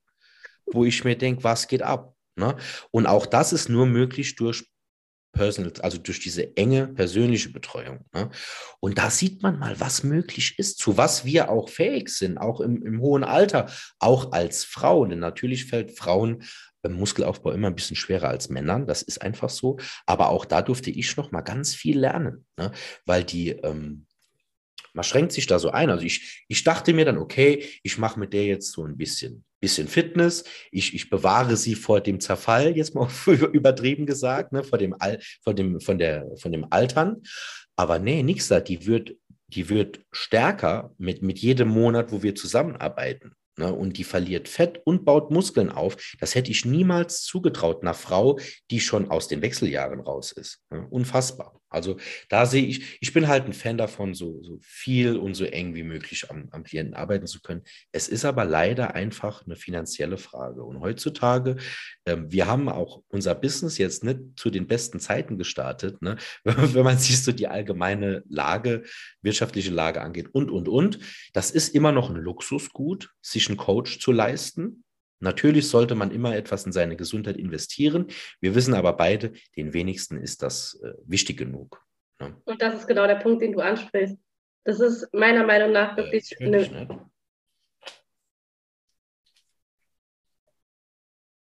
wo ich mir denke, was geht ab? Ne? Und auch das ist nur möglich durch Personal, also durch diese enge persönliche Betreuung. Ne? Und da sieht man mal, was möglich ist, zu was wir auch fähig sind, auch im, im hohen Alter, auch als Frauen. Denn natürlich fällt Frauen Muskelaufbau immer ein bisschen schwerer als Männern, das ist einfach so. Aber auch da durfte ich noch mal ganz viel lernen, ne? weil die, ähm, man schränkt sich da so ein. Also ich, ich dachte mir dann, okay, ich mache mit der jetzt so ein bisschen, bisschen Fitness. Ich, ich bewahre sie vor dem Zerfall, jetzt mal übertrieben gesagt, ne, vor dem, Al, vor dem, von der, von dem Altern. Aber nee, nichts da. Die wird, die wird stärker mit, mit jedem Monat, wo wir zusammenarbeiten. Ne, und die verliert Fett und baut Muskeln auf. Das hätte ich niemals zugetraut einer Frau, die schon aus den Wechseljahren raus ist. Ne, unfassbar. Also da sehe ich, ich bin halt ein Fan davon, so, so viel und so eng wie möglich am, am Klienten arbeiten zu können. Es ist aber leider einfach eine finanzielle Frage. Und heutzutage, ähm, wir haben auch unser Business jetzt nicht zu den besten Zeiten gestartet, ne? wenn man sich so die allgemeine Lage, wirtschaftliche Lage angeht und, und, und. Das ist immer noch ein Luxusgut, sich einen Coach zu leisten. Natürlich sollte man immer etwas in seine Gesundheit investieren. Wir wissen aber beide, den wenigsten ist das äh, wichtig genug. Ne? Und das ist genau der Punkt, den du ansprichst. Das ist meiner Meinung nach äh, wirklich äh, eine.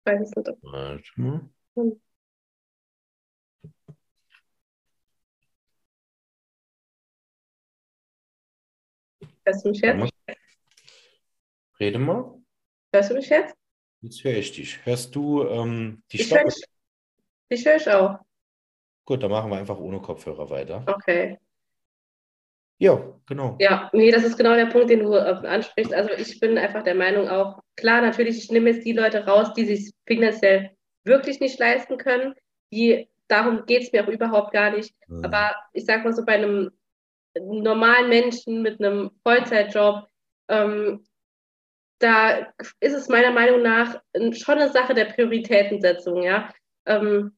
Weiß nicht. Warte mal. Hm. Hörst du mich jetzt? Rede mal. Hörst du mich jetzt? Jetzt höre ich dich. Hörst du ähm, die ich höre ich höre ich auch. Gut, dann machen wir einfach ohne Kopfhörer weiter. Okay. Ja, genau. Ja, nee, das ist genau der Punkt, den du äh, ansprichst. Also ich bin einfach der Meinung auch, klar, natürlich, ich nehme jetzt die Leute raus, die sich finanziell wirklich nicht leisten können. Die, darum geht es mir auch überhaupt gar nicht. Mhm. Aber ich sag mal so, bei einem normalen Menschen mit einem Vollzeitjob, ähm, da ist es meiner Meinung nach schon eine Sache der Prioritätensetzung, ja. Ähm,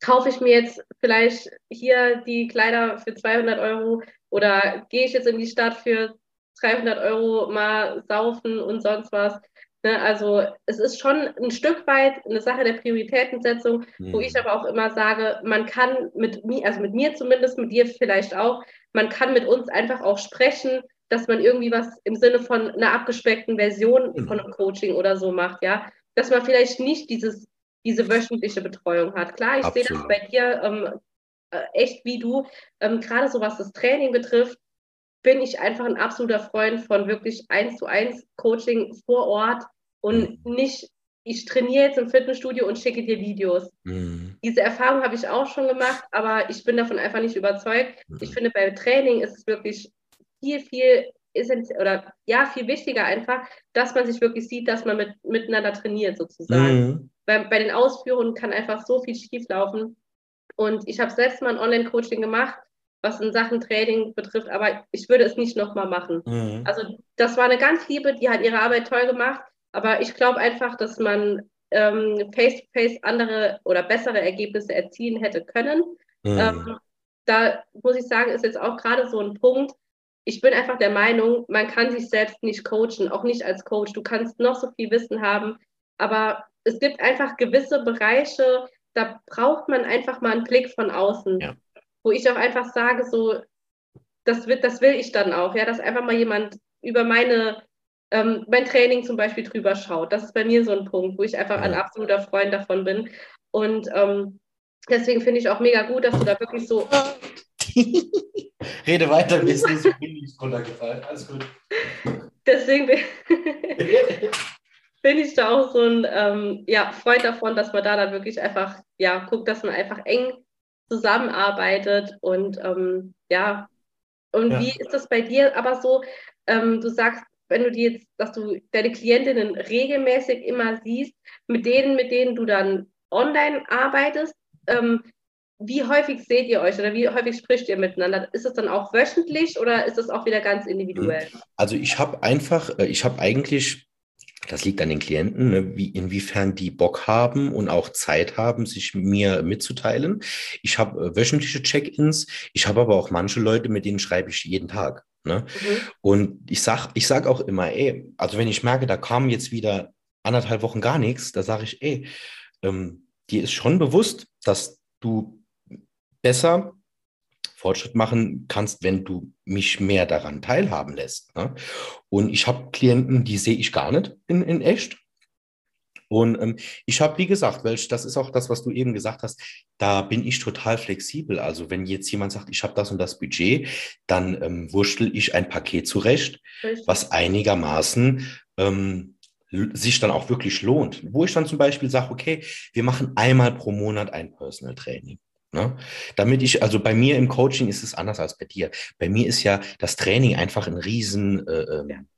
kaufe ich mir jetzt vielleicht hier die Kleider für 200 Euro oder gehe ich jetzt in die Stadt für 300 Euro mal saufen und sonst was? Ne? Also es ist schon ein Stück weit eine Sache der Prioritätensetzung, mhm. wo ich aber auch immer sage, man kann mit mir, also mit mir zumindest, mit dir vielleicht auch, man kann mit uns einfach auch sprechen, dass man irgendwie was im Sinne von einer abgespeckten Version mhm. von einem Coaching oder so macht, ja. Dass man vielleicht nicht dieses, diese wöchentliche Betreuung hat. Klar, ich sehe das bei dir ähm, äh, echt wie du, ähm, gerade so was das Training betrifft, bin ich einfach ein absoluter Freund von wirklich eins zu eins Coaching vor Ort und mhm. nicht, ich trainiere jetzt im Fitnessstudio und schicke dir Videos. Mhm. Diese Erfahrung habe ich auch schon gemacht, aber ich bin davon einfach nicht überzeugt. Mhm. Ich finde, bei Training ist es wirklich viel, viel essentiell oder ja, viel wichtiger einfach, dass man sich wirklich sieht, dass man mit, miteinander trainiert sozusagen. Mhm. Bei, bei den Ausführungen kann einfach so viel schief laufen. Und ich habe selbst mal ein Online-Coaching gemacht was in Sachen Training betrifft, aber ich würde es nicht nochmal machen. Mhm. Also das war eine ganz liebe, die hat ihre Arbeit toll gemacht, aber ich glaube einfach, dass man ähm, face-to-face andere oder bessere Ergebnisse erzielen hätte können. Mhm. Ähm, da muss ich sagen, ist jetzt auch gerade so ein Punkt. Ich bin einfach der Meinung, man kann sich selbst nicht coachen, auch nicht als Coach. Du kannst noch so viel Wissen haben, aber es gibt einfach gewisse Bereiche, da braucht man einfach mal einen Blick von außen. Ja wo ich auch einfach sage, so, das, wird, das will ich dann auch, ja, dass einfach mal jemand über meine, ähm, mein Training zum Beispiel drüber schaut. Das ist bei mir so ein Punkt, wo ich einfach ja. ein absoluter Freund davon bin. Und ähm, deswegen finde ich auch mega gut, dass du da wirklich so. Rede weiter, mir ist nicht so wenig runtergefallen. Alles gut. Deswegen bin, ich da auch so ein ähm, ja, Freund davon, dass man da dann wirklich einfach ja, guckt, dass man einfach eng zusammenarbeitet und ähm, ja, und ja. wie ist das bei dir aber so? Ähm, du sagst, wenn du die jetzt, dass du deine Klientinnen regelmäßig immer siehst, mit denen, mit denen du dann online arbeitest, ähm, wie häufig seht ihr euch oder wie häufig spricht ihr miteinander? Ist es dann auch wöchentlich oder ist es auch wieder ganz individuell? Also ich habe einfach, äh, ich habe eigentlich das liegt an den Klienten, ne, wie, inwiefern die Bock haben und auch Zeit haben, sich mir mitzuteilen. Ich habe äh, wöchentliche Check-ins, ich habe aber auch manche Leute, mit denen schreibe ich jeden Tag. Ne? Mhm. Und ich sage ich sag auch immer, ey, also wenn ich merke, da kam jetzt wieder anderthalb Wochen gar nichts, da sage ich, ey, ähm, dir ist schon bewusst, dass du besser Fortschritt machen kannst, wenn du mich mehr daran teilhaben lässt. Ne? Und ich habe Klienten, die sehe ich gar nicht in, in echt. Und ähm, ich habe, wie gesagt, welch, das ist auch das, was du eben gesagt hast, da bin ich total flexibel. Also wenn jetzt jemand sagt, ich habe das und das Budget, dann ähm, wurschtel ich ein Paket zurecht, Richtig. was einigermaßen ähm, sich dann auch wirklich lohnt. Wo ich dann zum Beispiel sage, okay, wir machen einmal pro Monat ein Personal Training. Ne? Damit ich, also bei mir im Coaching ist es anders als bei dir. Bei mir ist ja das Training einfach ein Riesen, äh, ähm,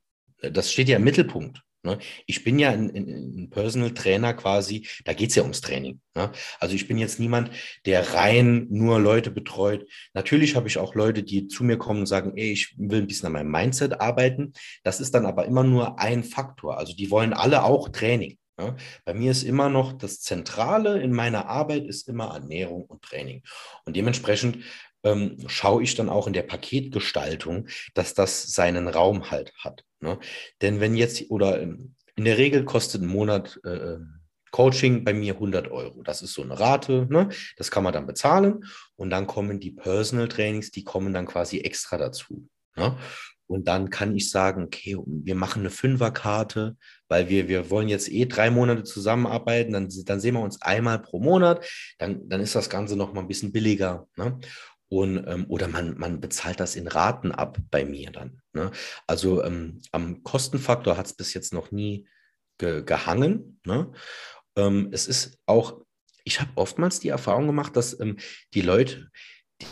das steht ja im Mittelpunkt. Ne? Ich bin ja ein, ein, ein, Personal Trainer quasi, da geht es ja ums Training. Ne? Also ich bin jetzt niemand, der rein nur Leute betreut. Natürlich habe ich auch Leute, die zu mir kommen und sagen, ey, ich will ein bisschen an meinem Mindset arbeiten. Das ist dann aber immer nur ein Faktor. Also die wollen alle auch Training. Ja, bei mir ist immer noch das Zentrale in meiner Arbeit ist immer Ernährung und Training. Und dementsprechend ähm, schaue ich dann auch in der Paketgestaltung, dass das seinen Raum halt hat. Ne? Denn wenn jetzt oder in der Regel kostet ein Monat äh, Coaching bei mir 100 Euro. Das ist so eine Rate, ne? das kann man dann bezahlen. Und dann kommen die Personal Trainings, die kommen dann quasi extra dazu. Ne? Und dann kann ich sagen, okay, wir machen eine Fünferkarte, weil wir, wir wollen jetzt eh drei Monate zusammenarbeiten, dann, dann sehen wir uns einmal pro Monat, dann, dann ist das Ganze noch mal ein bisschen billiger. Ne? Und, ähm, oder man, man bezahlt das in Raten ab bei mir dann. Ne? Also ähm, am Kostenfaktor hat es bis jetzt noch nie ge gehangen. Ne? Ähm, es ist auch, ich habe oftmals die Erfahrung gemacht, dass ähm, die Leute,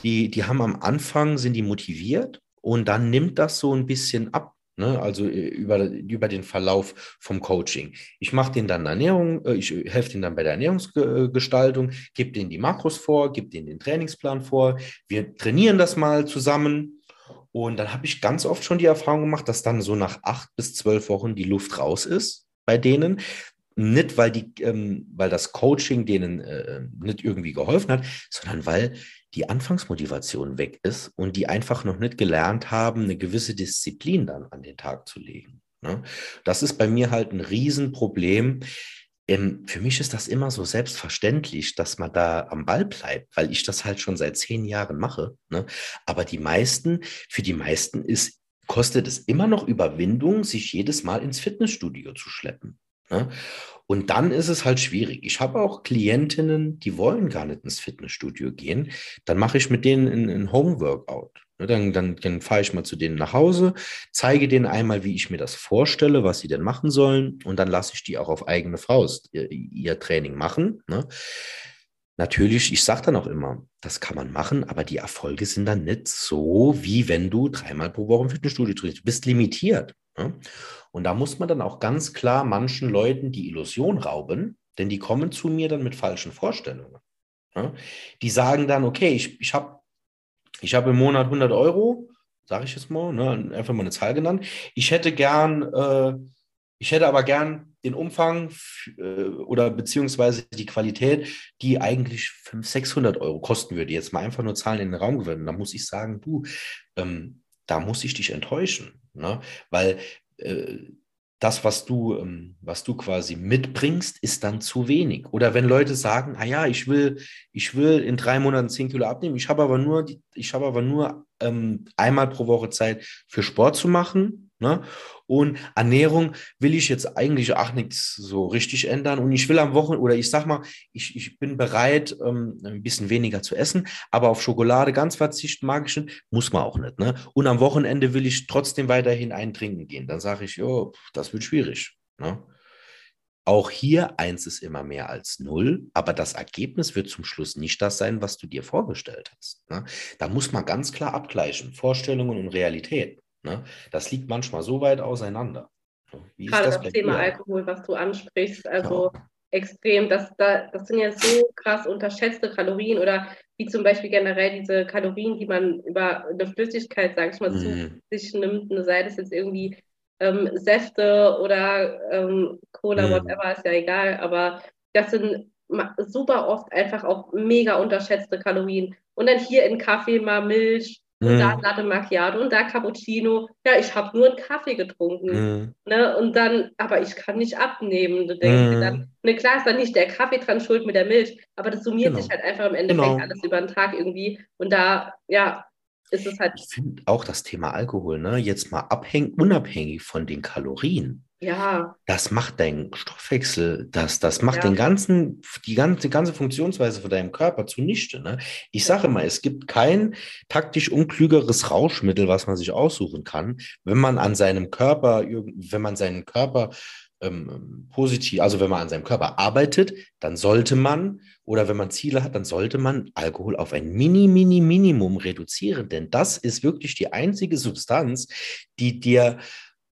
die, die haben am Anfang, sind die motiviert und dann nimmt das so ein bisschen ab. Ne? Also äh, über, über den Verlauf vom Coaching. Ich mache den dann Ernährung, äh, ich helfe denen dann bei der Ernährungsgestaltung, gebe denen die Makros vor, gebe denen den Trainingsplan vor. Wir trainieren das mal zusammen. Und dann habe ich ganz oft schon die Erfahrung gemacht, dass dann so nach acht bis zwölf Wochen die Luft raus ist bei denen. Nicht, weil, die, ähm, weil das Coaching denen äh, nicht irgendwie geholfen hat, sondern weil die Anfangsmotivation weg ist und die einfach noch nicht gelernt haben, eine gewisse Disziplin dann an den Tag zu legen. Ne? Das ist bei mir halt ein Riesenproblem. Ähm, für mich ist das immer so selbstverständlich, dass man da am Ball bleibt, weil ich das halt schon seit zehn Jahren mache. Ne? Aber die meisten, für die meisten ist, kostet es immer noch Überwindung, sich jedes Mal ins Fitnessstudio zu schleppen. Ne? Und dann ist es halt schwierig. Ich habe auch Klientinnen, die wollen gar nicht ins Fitnessstudio gehen. Dann mache ich mit denen ein Home-Workout. Ne, dann, dann, dann fahre ich mal zu denen nach Hause, zeige denen einmal, wie ich mir das vorstelle, was sie denn machen sollen. Und dann lasse ich die auch auf eigene Faust ihr, ihr Training machen. Ne? Natürlich, ich sage dann auch immer, das kann man machen, aber die Erfolge sind dann nicht so, wie wenn du dreimal pro Woche im Fitnessstudio trainierst. Du bist limitiert. Und da muss man dann auch ganz klar manchen Leuten die Illusion rauben, denn die kommen zu mir dann mit falschen Vorstellungen. Die sagen dann, okay, ich, ich habe ich habe im Monat 100 Euro, sage ich jetzt mal, ne, einfach mal eine Zahl genannt. Ich hätte gern, äh, ich hätte aber gern den Umfang äh, oder beziehungsweise die Qualität, die eigentlich 500, 600 Euro kosten würde. Jetzt mal einfach nur Zahlen in den Raum gewinnen. Da muss ich sagen, du, ähm, da muss ich dich enttäuschen, ne? weil äh, das, was du, ähm, was du quasi mitbringst, ist dann zu wenig. Oder wenn Leute sagen, ah ja, ich will, ich will in drei Monaten zehn Kilo abnehmen, ich habe aber nur, ich habe aber nur ähm, einmal pro Woche Zeit für Sport zu machen. Ne? Und Ernährung will ich jetzt eigentlich auch nichts so richtig ändern. Und ich will am Wochenende, oder ich sag mal, ich, ich bin bereit, ähm, ein bisschen weniger zu essen, aber auf Schokolade ganz verzichten mag ich nicht, muss man auch nicht. Ne? Und am Wochenende will ich trotzdem weiterhin einen trinken gehen. Dann sage ich, jo, das wird schwierig. Ne? Auch hier eins ist immer mehr als null, aber das Ergebnis wird zum Schluss nicht das sein, was du dir vorgestellt hast. Ne? Da muss man ganz klar abgleichen, Vorstellungen und Realität. Ne? Das liegt manchmal so weit auseinander. Wie Gerade das, das Thema dir? Alkohol, was du ansprichst, also ja. extrem, das, das sind ja so krass unterschätzte Kalorien oder wie zum Beispiel generell diese Kalorien, die man über eine Flüssigkeit, sage ich mal, mhm. zu sich nimmt, sei das jetzt irgendwie ähm, Säfte oder ähm, Cola, mhm. whatever, ist ja egal, aber das sind super oft einfach auch mega unterschätzte Kalorien. Und dann hier in Kaffee mal Milch, und da mhm. Latte Macchiato und da Cappuccino. Ja, ich habe nur einen Kaffee getrunken. Mm. Ne? Und dann, aber ich kann nicht abnehmen. Du denkst mm. dann, ne, klar ist dann nicht der Kaffee dran schuld mit der Milch, aber das summiert genau. sich halt einfach im Endeffekt genau. alles über den Tag irgendwie. Und da, ja, ist es halt. Ich finde auch das Thema Alkohol, ne, jetzt mal abhängig, unabhängig von den Kalorien. Ja. Das macht deinen Stoffwechsel, das, das macht ja. den ganzen, die ganze, ganze Funktionsweise von deinem Körper zunichte. Ne? Ich sage mal, es gibt kein taktisch unklügeres Rauschmittel, was man sich aussuchen kann, wenn man an seinem Körper, wenn man seinen Körper ähm, positiv, also wenn man an seinem Körper arbeitet, dann sollte man, oder wenn man Ziele hat, dann sollte man Alkohol auf ein Mini, Mini, Minimum reduzieren, denn das ist wirklich die einzige Substanz, die dir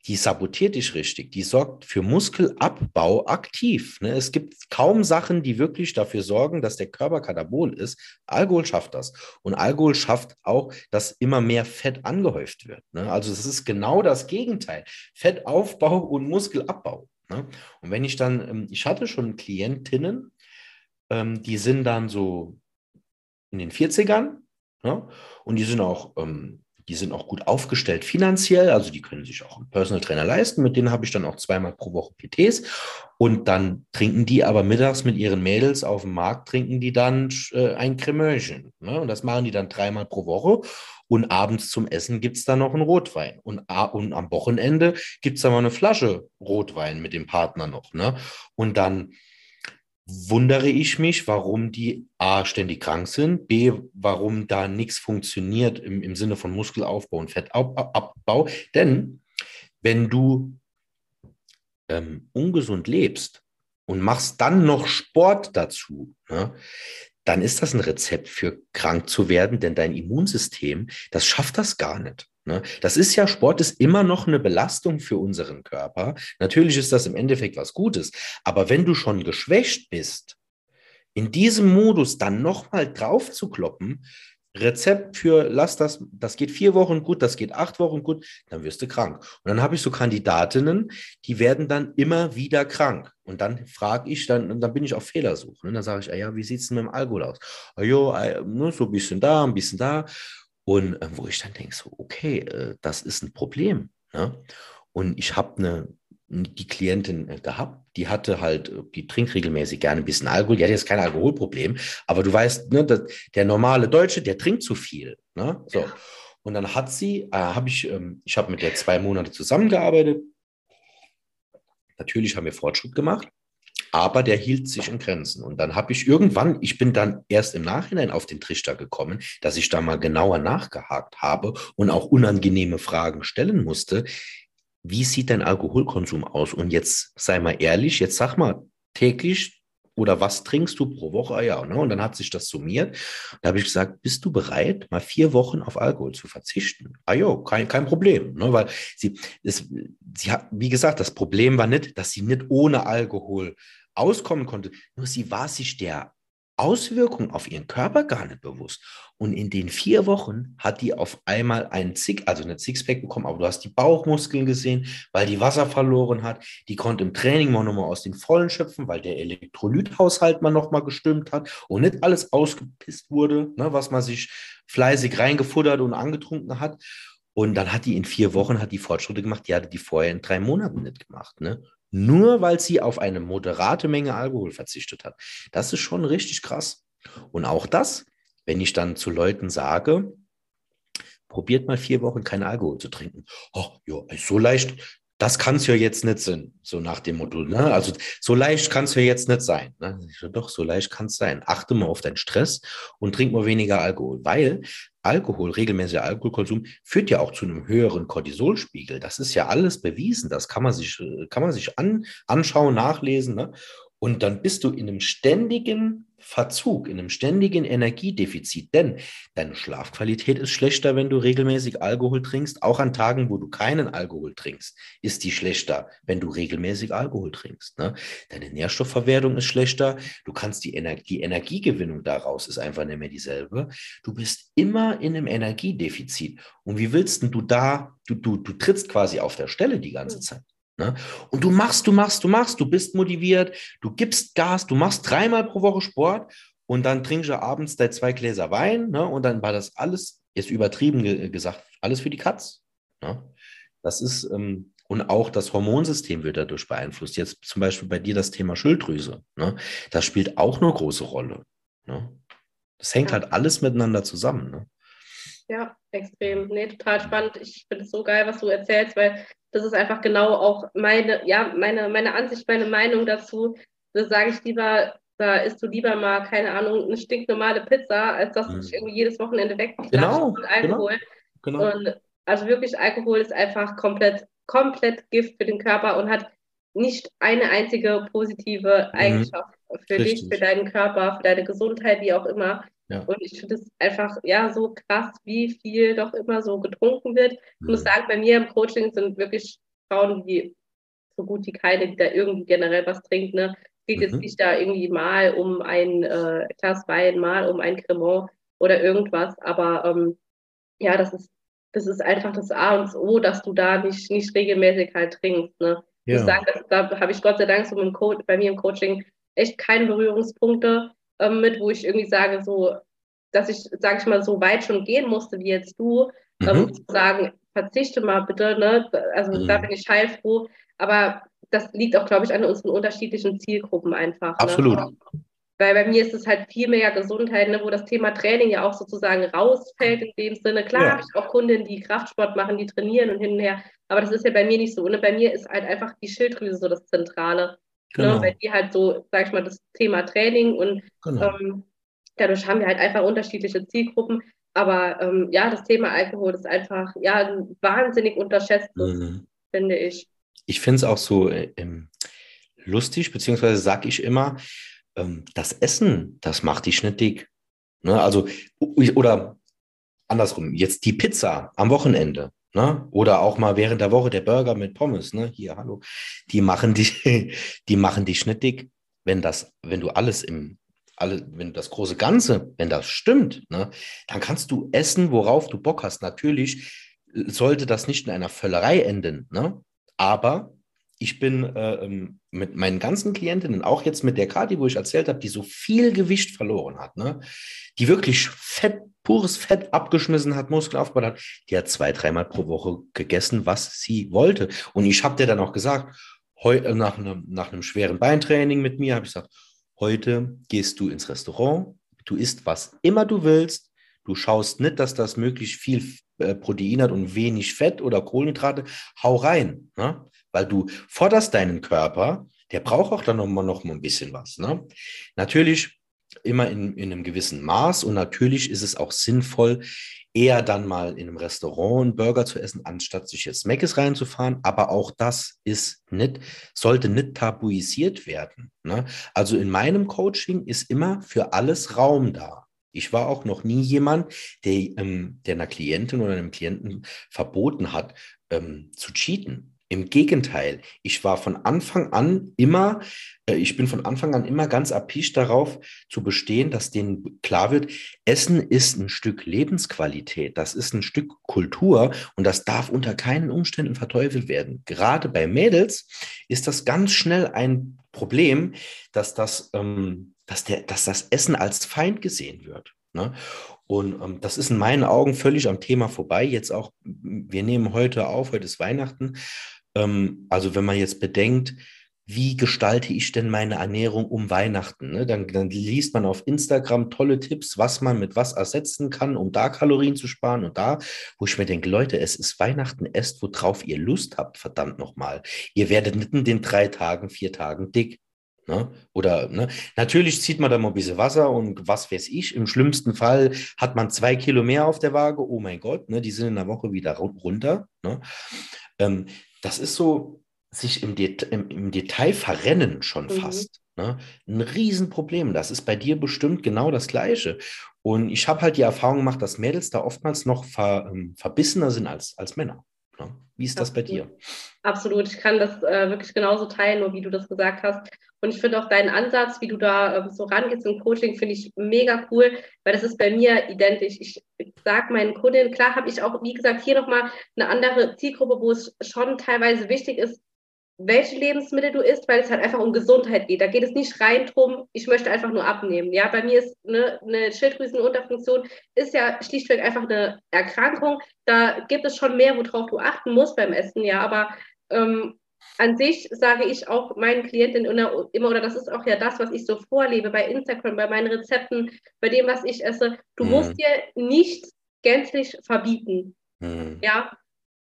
die sabotiert dich richtig, die sorgt für Muskelabbau aktiv. Ne? Es gibt kaum Sachen, die wirklich dafür sorgen, dass der Körper katabol ist. Alkohol schafft das. Und Alkohol schafft auch, dass immer mehr Fett angehäuft wird. Ne? Also es ist genau das Gegenteil. Fettaufbau und Muskelabbau. Ne? Und wenn ich dann, ähm, ich hatte schon Klientinnen, ähm, die sind dann so in den 40ern ne? und die sind auch ähm, die sind auch gut aufgestellt finanziell, also die können sich auch einen Personal Trainer leisten. Mit denen habe ich dann auch zweimal pro Woche PTs. Und dann trinken die aber mittags mit ihren Mädels auf dem Markt, trinken die dann äh, ein Cremöchen. Ne? Und das machen die dann dreimal pro Woche. Und abends zum Essen gibt es dann noch einen Rotwein. Und, und am Wochenende gibt es dann mal eine Flasche Rotwein mit dem Partner noch. Ne? Und dann wundere ich mich, warum die A ständig krank sind, B, warum da nichts funktioniert im, im Sinne von Muskelaufbau und Fettabbau. Denn wenn du ähm, ungesund lebst und machst dann noch Sport dazu, ne, dann ist das ein Rezept für krank zu werden, denn dein Immunsystem, das schafft das gar nicht. Ne? Das ist ja, Sport ist immer noch eine Belastung für unseren Körper. Natürlich ist das im Endeffekt was Gutes, aber wenn du schon geschwächt bist, in diesem Modus dann nochmal drauf zu kloppen, Rezept für, lass das, das geht vier Wochen gut, das geht acht Wochen gut, dann wirst du krank. Und dann habe ich so Kandidatinnen, die werden dann immer wieder krank. Und dann frage ich, dann, dann bin ich auf Fehlersuche. Und dann sage ich, ah ja, wie sieht es denn mit dem Alkohol aus? Ah, jo, äh, ne, so ein bisschen da, ein bisschen da. Und äh, wo ich dann denke, so, okay, äh, das ist ein Problem. Ne? Und ich habe eine, die Klientin äh, gehabt, die hatte halt, die trinkt regelmäßig gerne ein bisschen Alkohol, die hat jetzt kein Alkoholproblem, aber du weißt, ne, der normale Deutsche, der trinkt zu viel. Ne? So. Und dann hat sie, äh, habe ich, ähm, ich habe mit der zwei Monate zusammengearbeitet. Natürlich haben wir Fortschritt gemacht, aber der hielt sich in Grenzen. Und dann habe ich irgendwann, ich bin dann erst im Nachhinein auf den Trichter gekommen, dass ich da mal genauer nachgehakt habe und auch unangenehme Fragen stellen musste. Wie sieht dein Alkoholkonsum aus? Und jetzt sei mal ehrlich, jetzt sag mal täglich oder was trinkst du pro Woche? Ah ja, ne? Und dann hat sich das summiert. Da habe ich gesagt, bist du bereit, mal vier Wochen auf Alkohol zu verzichten? Ah ja, kein, kein Problem. Ne? Weil sie, es, sie hat, wie gesagt, das Problem war nicht, dass sie nicht ohne Alkohol auskommen konnte. Nur sie war sich der Auswirkungen auf ihren Körper gar nicht bewusst. Und in den vier Wochen hat die auf einmal einen Zick, also eine Sixpack bekommen, aber du hast die Bauchmuskeln gesehen, weil die Wasser verloren hat. Die konnte im Training mal nochmal aus den Vollen schöpfen, weil der Elektrolythaushalt mal nochmal gestimmt hat und nicht alles ausgepisst wurde, ne, was man sich fleißig reingefuttert und angetrunken hat. Und dann hat die in vier Wochen hat die Fortschritte gemacht, die hatte die vorher in drei Monaten nicht gemacht. Ne? Nur weil sie auf eine moderate Menge Alkohol verzichtet hat. Das ist schon richtig krass. Und auch das, wenn ich dann zu Leuten sage, probiert mal vier Wochen kein Alkohol zu trinken. Oh, ja, so leicht, das kann es ja jetzt nicht sein, so nach dem Motto. Ne? Also so leicht kann es ja jetzt nicht sein. Ne? Doch, so leicht kann es sein. Achte mal auf deinen Stress und trink mal weniger Alkohol, weil Alkohol, regelmäßiger Alkoholkonsum führt ja auch zu einem höheren Cortisolspiegel. Das ist ja alles bewiesen. Das kann man sich, kann man sich an, anschauen, nachlesen. Ne? Und dann bist du in einem ständigen Verzug, in einem ständigen Energiedefizit, denn deine Schlafqualität ist schlechter, wenn du regelmäßig Alkohol trinkst. Auch an Tagen, wo du keinen Alkohol trinkst, ist die schlechter, wenn du regelmäßig Alkohol trinkst. Ne? Deine Nährstoffverwertung ist schlechter. Du kannst die, Ener die Energiegewinnung daraus ist einfach nicht mehr dieselbe. Du bist immer in einem Energiedefizit. Und wie willst denn du da, du, du, du trittst quasi auf der Stelle die ganze hm. Zeit. Ne? Und du machst, du machst, du machst, du bist motiviert, du gibst Gas, du machst dreimal pro Woche Sport und dann trinkst du abends deine zwei Gläser Wein ne? und dann war das alles, jetzt übertrieben ge gesagt, alles für die Katz. Ne? Das ist, ähm, und auch das Hormonsystem wird dadurch beeinflusst. Jetzt zum Beispiel bei dir das Thema Schilddrüse. Ne? Das spielt auch eine große Rolle. Ne? Das hängt ja. halt alles miteinander zusammen. Ne? Ja, extrem. Nee, total spannend. Ich finde es so geil, was du erzählst, weil das ist einfach genau auch meine, ja, meine, meine Ansicht, meine Meinung dazu. Da sage ich lieber, da isst du lieber mal, keine Ahnung, eine stinknormale Pizza, als dass du dich mhm. irgendwie jedes Wochenende wegklatscht genau, mit Alkohol. Genau, genau. Und also wirklich, Alkohol ist einfach komplett, komplett Gift für den Körper und hat nicht eine einzige positive mhm. Eigenschaft mhm. für Richtig. dich, für deinen Körper, für deine Gesundheit, wie auch immer. Ja. Und ich finde es einfach ja so krass, wie viel doch immer so getrunken wird. Ich muss mhm. sagen, bei mir im Coaching sind wirklich Frauen, die so gut wie keine, die da irgendwie generell was trinken. Ne? Es geht mhm. jetzt nicht da irgendwie mal um ein äh, Glas Wein, mal um ein Cremant oder irgendwas, aber ähm, ja, das ist, das ist einfach das A und das O, dass du da nicht, nicht regelmäßig halt trinkst. Ne? Ja. Ich muss sagen, das, da habe ich Gott sei Dank so im Co bei mir im Coaching echt keine Berührungspunkte ähm, mit, wo ich irgendwie sage, so, dass ich, sage ich mal, so weit schon gehen musste wie jetzt du, ähm, mhm. zu sagen, verzichte mal bitte, ne? Also mhm. da bin ich heilfroh. Aber das liegt auch, glaube ich, an unseren unterschiedlichen Zielgruppen einfach. Ne? Absolut. Ne? Weil bei mir ist es halt viel mehr Gesundheit, ne, wo das Thema Training ja auch sozusagen rausfällt in dem Sinne. Klar ja. habe ich auch Kundinnen, die Kraftsport machen, die trainieren und hin und her, aber das ist ja bei mir nicht so. Ne? Bei mir ist halt einfach die Schilddrüse so das Zentrale. Ne, genau. Ne, weil die halt so, sag ich mal, das Thema Training und genau. ähm, dadurch haben wir halt einfach unterschiedliche Zielgruppen. Aber ähm, ja, das Thema Alkohol ist einfach ja wahnsinnig unterschätzt, mhm. finde ich. Ich finde es auch so äh, lustig, beziehungsweise sage ich immer, ähm, das Essen, das macht dich nicht dick. Ne? Also, oder andersrum, jetzt die Pizza am Wochenende. Ne? Oder auch mal während der Woche der Burger mit Pommes, ne? Hier, hallo. Die machen dich, die machen dich dick, wenn das, wenn du alles im, alle, wenn das große Ganze, wenn das stimmt, ne, dann kannst du essen, worauf du Bock hast. Natürlich sollte das nicht in einer Völlerei enden, ne? Aber ich bin äh, ähm, mit meinen ganzen Klientinnen, auch jetzt mit der Kati, wo ich erzählt habe, die so viel Gewicht verloren hat, ne? die wirklich fett pures Fett abgeschmissen hat, Muskeln aufgebaut hat, die hat zwei, dreimal pro Woche gegessen, was sie wollte. Und ich habe dir dann auch gesagt, heute äh, nach einem, nach einem schweren Beintraining mit mir, habe ich gesagt, heute gehst du ins Restaurant, du isst, was immer du willst, du schaust nicht, dass das möglichst viel äh, Protein hat und wenig Fett oder Kohlenhydrate, hau rein, ne? weil du forderst deinen Körper, der braucht auch dann noch mal, noch mal ein bisschen was. Ne? Natürlich immer in, in einem gewissen Maß und natürlich ist es auch sinnvoll, eher dann mal in einem Restaurant einen Burger zu essen, anstatt sich jetzt Meckes reinzufahren. Aber auch das ist nicht, sollte nicht tabuisiert werden. Ne? Also in meinem Coaching ist immer für alles Raum da. Ich war auch noch nie jemand, der, ähm, der einer Klientin oder einem Klienten verboten hat, ähm, zu cheaten. Im Gegenteil, ich war von Anfang an immer, äh, ich bin von Anfang an immer ganz erpicht darauf zu bestehen, dass denen klar wird, Essen ist ein Stück Lebensqualität, das ist ein Stück Kultur und das darf unter keinen Umständen verteufelt werden. Gerade bei Mädels ist das ganz schnell ein Problem, dass das, ähm, dass der, dass das Essen als Feind gesehen wird. Ne? Und ähm, das ist in meinen Augen völlig am Thema vorbei. Jetzt auch, wir nehmen heute auf, heute ist Weihnachten. Ähm, also wenn man jetzt bedenkt, wie gestalte ich denn meine Ernährung um Weihnachten? Ne? Dann, dann, liest man auf Instagram tolle Tipps, was man mit was ersetzen kann, um da Kalorien zu sparen und da, wo ich mir denke, Leute, es ist Weihnachten, esst, worauf ihr Lust habt, verdammt nochmal. Ihr werdet nicht in den drei Tagen, vier Tagen dick. Ne? Oder ne? natürlich zieht man da mal ein bisschen Wasser und was weiß ich. Im schlimmsten Fall hat man zwei Kilo mehr auf der Waage. Oh mein Gott, ne? die sind in der Woche wieder runter. Ne? Ähm, das ist so, sich im, Det im, im Detail verrennen schon mhm. fast. Ne? Ein Riesenproblem. Das ist bei dir bestimmt genau das Gleiche. Und ich habe halt die Erfahrung gemacht, dass Mädels da oftmals noch ver, ähm, verbissener sind als, als Männer. Wie ist Absolut. das bei dir? Absolut, ich kann das äh, wirklich genauso teilen, nur wie du das gesagt hast. Und ich finde auch deinen Ansatz, wie du da äh, so rangehst im Coaching, finde ich mega cool, weil das ist bei mir identisch. Ich, ich sage meinen Kundinnen, klar habe ich auch, wie gesagt, hier nochmal eine andere Zielgruppe, wo es schon teilweise wichtig ist, welche Lebensmittel du isst, weil es halt einfach um Gesundheit geht. Da geht es nicht rein drum, ich möchte einfach nur abnehmen. Ja, bei mir ist eine, eine Schilddrüsenunterfunktion ist ja schlichtweg einfach eine Erkrankung. Da gibt es schon mehr, worauf du achten musst beim Essen. Ja, aber ähm, an sich sage ich auch meinen Klientinnen immer, oder das ist auch ja das, was ich so vorlebe bei Instagram, bei meinen Rezepten, bei dem, was ich esse. Du mhm. musst dir nicht gänzlich verbieten. Mhm. Ja,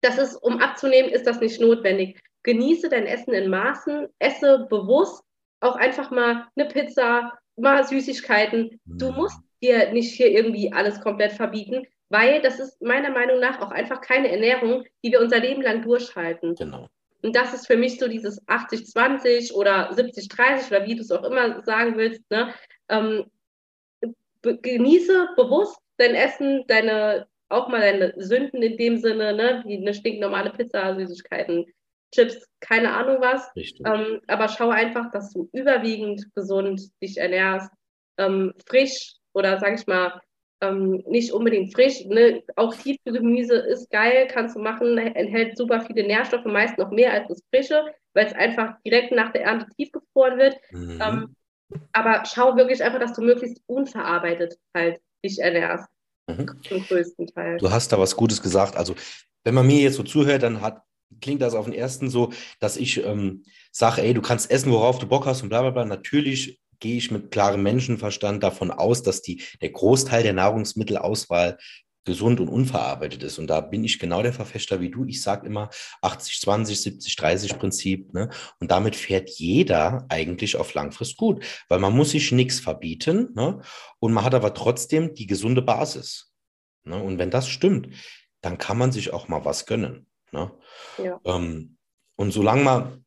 das ist, um abzunehmen, ist das nicht notwendig genieße dein Essen in Maßen, esse bewusst auch einfach mal eine Pizza, mal Süßigkeiten. Du mhm. musst dir nicht hier irgendwie alles komplett verbieten, weil das ist meiner Meinung nach auch einfach keine Ernährung, die wir unser Leben lang durchhalten. Genau. Und das ist für mich so dieses 80-20 oder 70-30 oder wie du es auch immer sagen willst. Ne? Ähm, be genieße bewusst dein Essen, deine, auch mal deine Sünden in dem Sinne, ne? wie eine stinknormale Pizza, Süßigkeiten, Chips, keine Ahnung was. Ähm, aber schau einfach, dass du überwiegend gesund dich ernährst, ähm, frisch oder sag ich mal, ähm, nicht unbedingt frisch. Ne? Auch Tiefkühlgemüse ist geil, kannst du machen, enthält super viele Nährstoffe, meist noch mehr als das frische, weil es einfach direkt nach der Ernte tiefgefroren wird. Mhm. Ähm, aber schau wirklich einfach, dass du möglichst unverarbeitet halt dich ernährst. Mhm. Zum größten Teil. Du hast da was Gutes gesagt. Also, wenn man mir jetzt so zuhört, dann hat klingt das auf den ersten so, dass ich ähm, sage, ey, du kannst essen, worauf du Bock hast und bla bla bla. Natürlich gehe ich mit klarem Menschenverstand davon aus, dass die, der Großteil der Nahrungsmittelauswahl gesund und unverarbeitet ist. Und da bin ich genau der Verfechter wie du. Ich sage immer 80, 20, 70, 30 Prinzip. Ne? Und damit fährt jeder eigentlich auf Langfrist gut, weil man muss sich nichts verbieten ne? und man hat aber trotzdem die gesunde Basis. Ne? Und wenn das stimmt, dann kann man sich auch mal was gönnen. Ne? Ja. Ähm, und solange man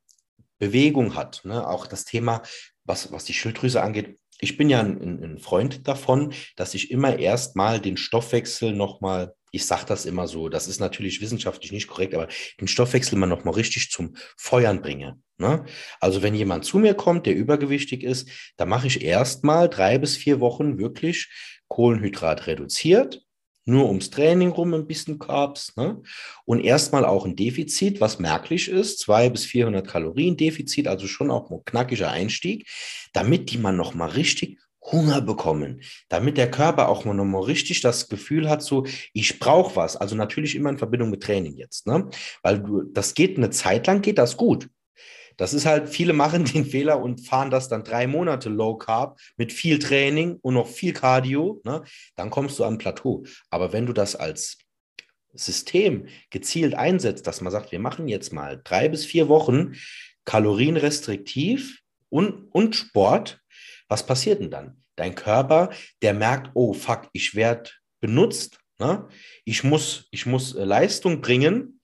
Bewegung hat, ne, auch das Thema, was, was die Schilddrüse angeht, ich bin ja ein, ein Freund davon, dass ich immer erstmal den Stoffwechsel nochmal, ich sage das immer so, das ist natürlich wissenschaftlich nicht korrekt, aber den Stoffwechsel mal nochmal richtig zum Feuern bringe. Ne? Also wenn jemand zu mir kommt, der übergewichtig ist, dann mache ich erstmal drei bis vier Wochen wirklich Kohlenhydrat reduziert, nur ums Training rum ein bisschen Carbs ne? und erstmal auch ein Defizit, was merklich ist, 200 bis 400 Kalorien Defizit, also schon auch ein knackiger Einstieg, damit die man nochmal richtig Hunger bekommen, damit der Körper auch mal nochmal richtig das Gefühl hat, so, ich brauche was. Also natürlich immer in Verbindung mit Training jetzt, ne? Weil du, das geht eine Zeit lang, geht das gut. Das ist halt, viele machen den Fehler und fahren das dann drei Monate Low Carb mit viel Training und noch viel Cardio, ne? Dann kommst du an Plateau. Aber wenn du das als System gezielt einsetzt, dass man sagt, wir machen jetzt mal drei bis vier Wochen kalorienrestriktiv und, und Sport, was passiert denn dann? Dein Körper, der merkt, oh fuck, ich werde benutzt, ne? ich, muss, ich muss äh, Leistung bringen,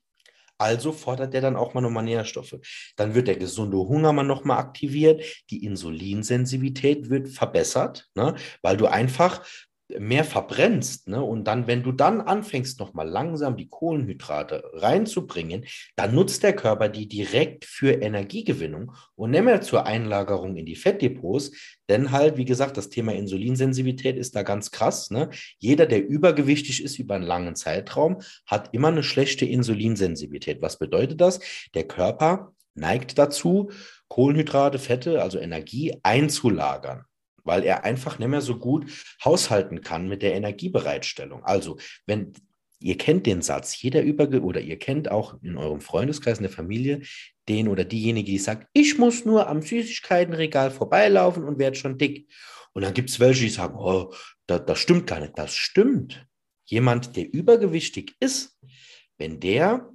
also fordert der dann auch mal nochmal Nährstoffe. Dann wird der gesunde Hunger mal nochmal aktiviert, die Insulinsensitivität wird verbessert, ne? weil du einfach mehr verbrennst, ne? und dann, wenn du dann anfängst, nochmal langsam die Kohlenhydrate reinzubringen, dann nutzt der Körper die direkt für Energiegewinnung und nicht mehr zur Einlagerung in die Fettdepots, denn halt, wie gesagt, das Thema Insulinsensitivität ist da ganz krass. Ne? Jeder, der übergewichtig ist über einen langen Zeitraum, hat immer eine schlechte Insulinsensitivität. Was bedeutet das? Der Körper neigt dazu, Kohlenhydrate, Fette, also Energie einzulagern weil er einfach nicht mehr so gut haushalten kann mit der Energiebereitstellung. Also, wenn ihr kennt den Satz, jeder Überge oder ihr kennt auch in eurem Freundeskreis, in der Familie, den oder diejenige, die sagt, ich muss nur am Süßigkeitenregal vorbeilaufen und werde schon dick. Und dann gibt es welche, die sagen, oh, das, das stimmt gar nicht. Das stimmt. Jemand, der übergewichtig ist, wenn der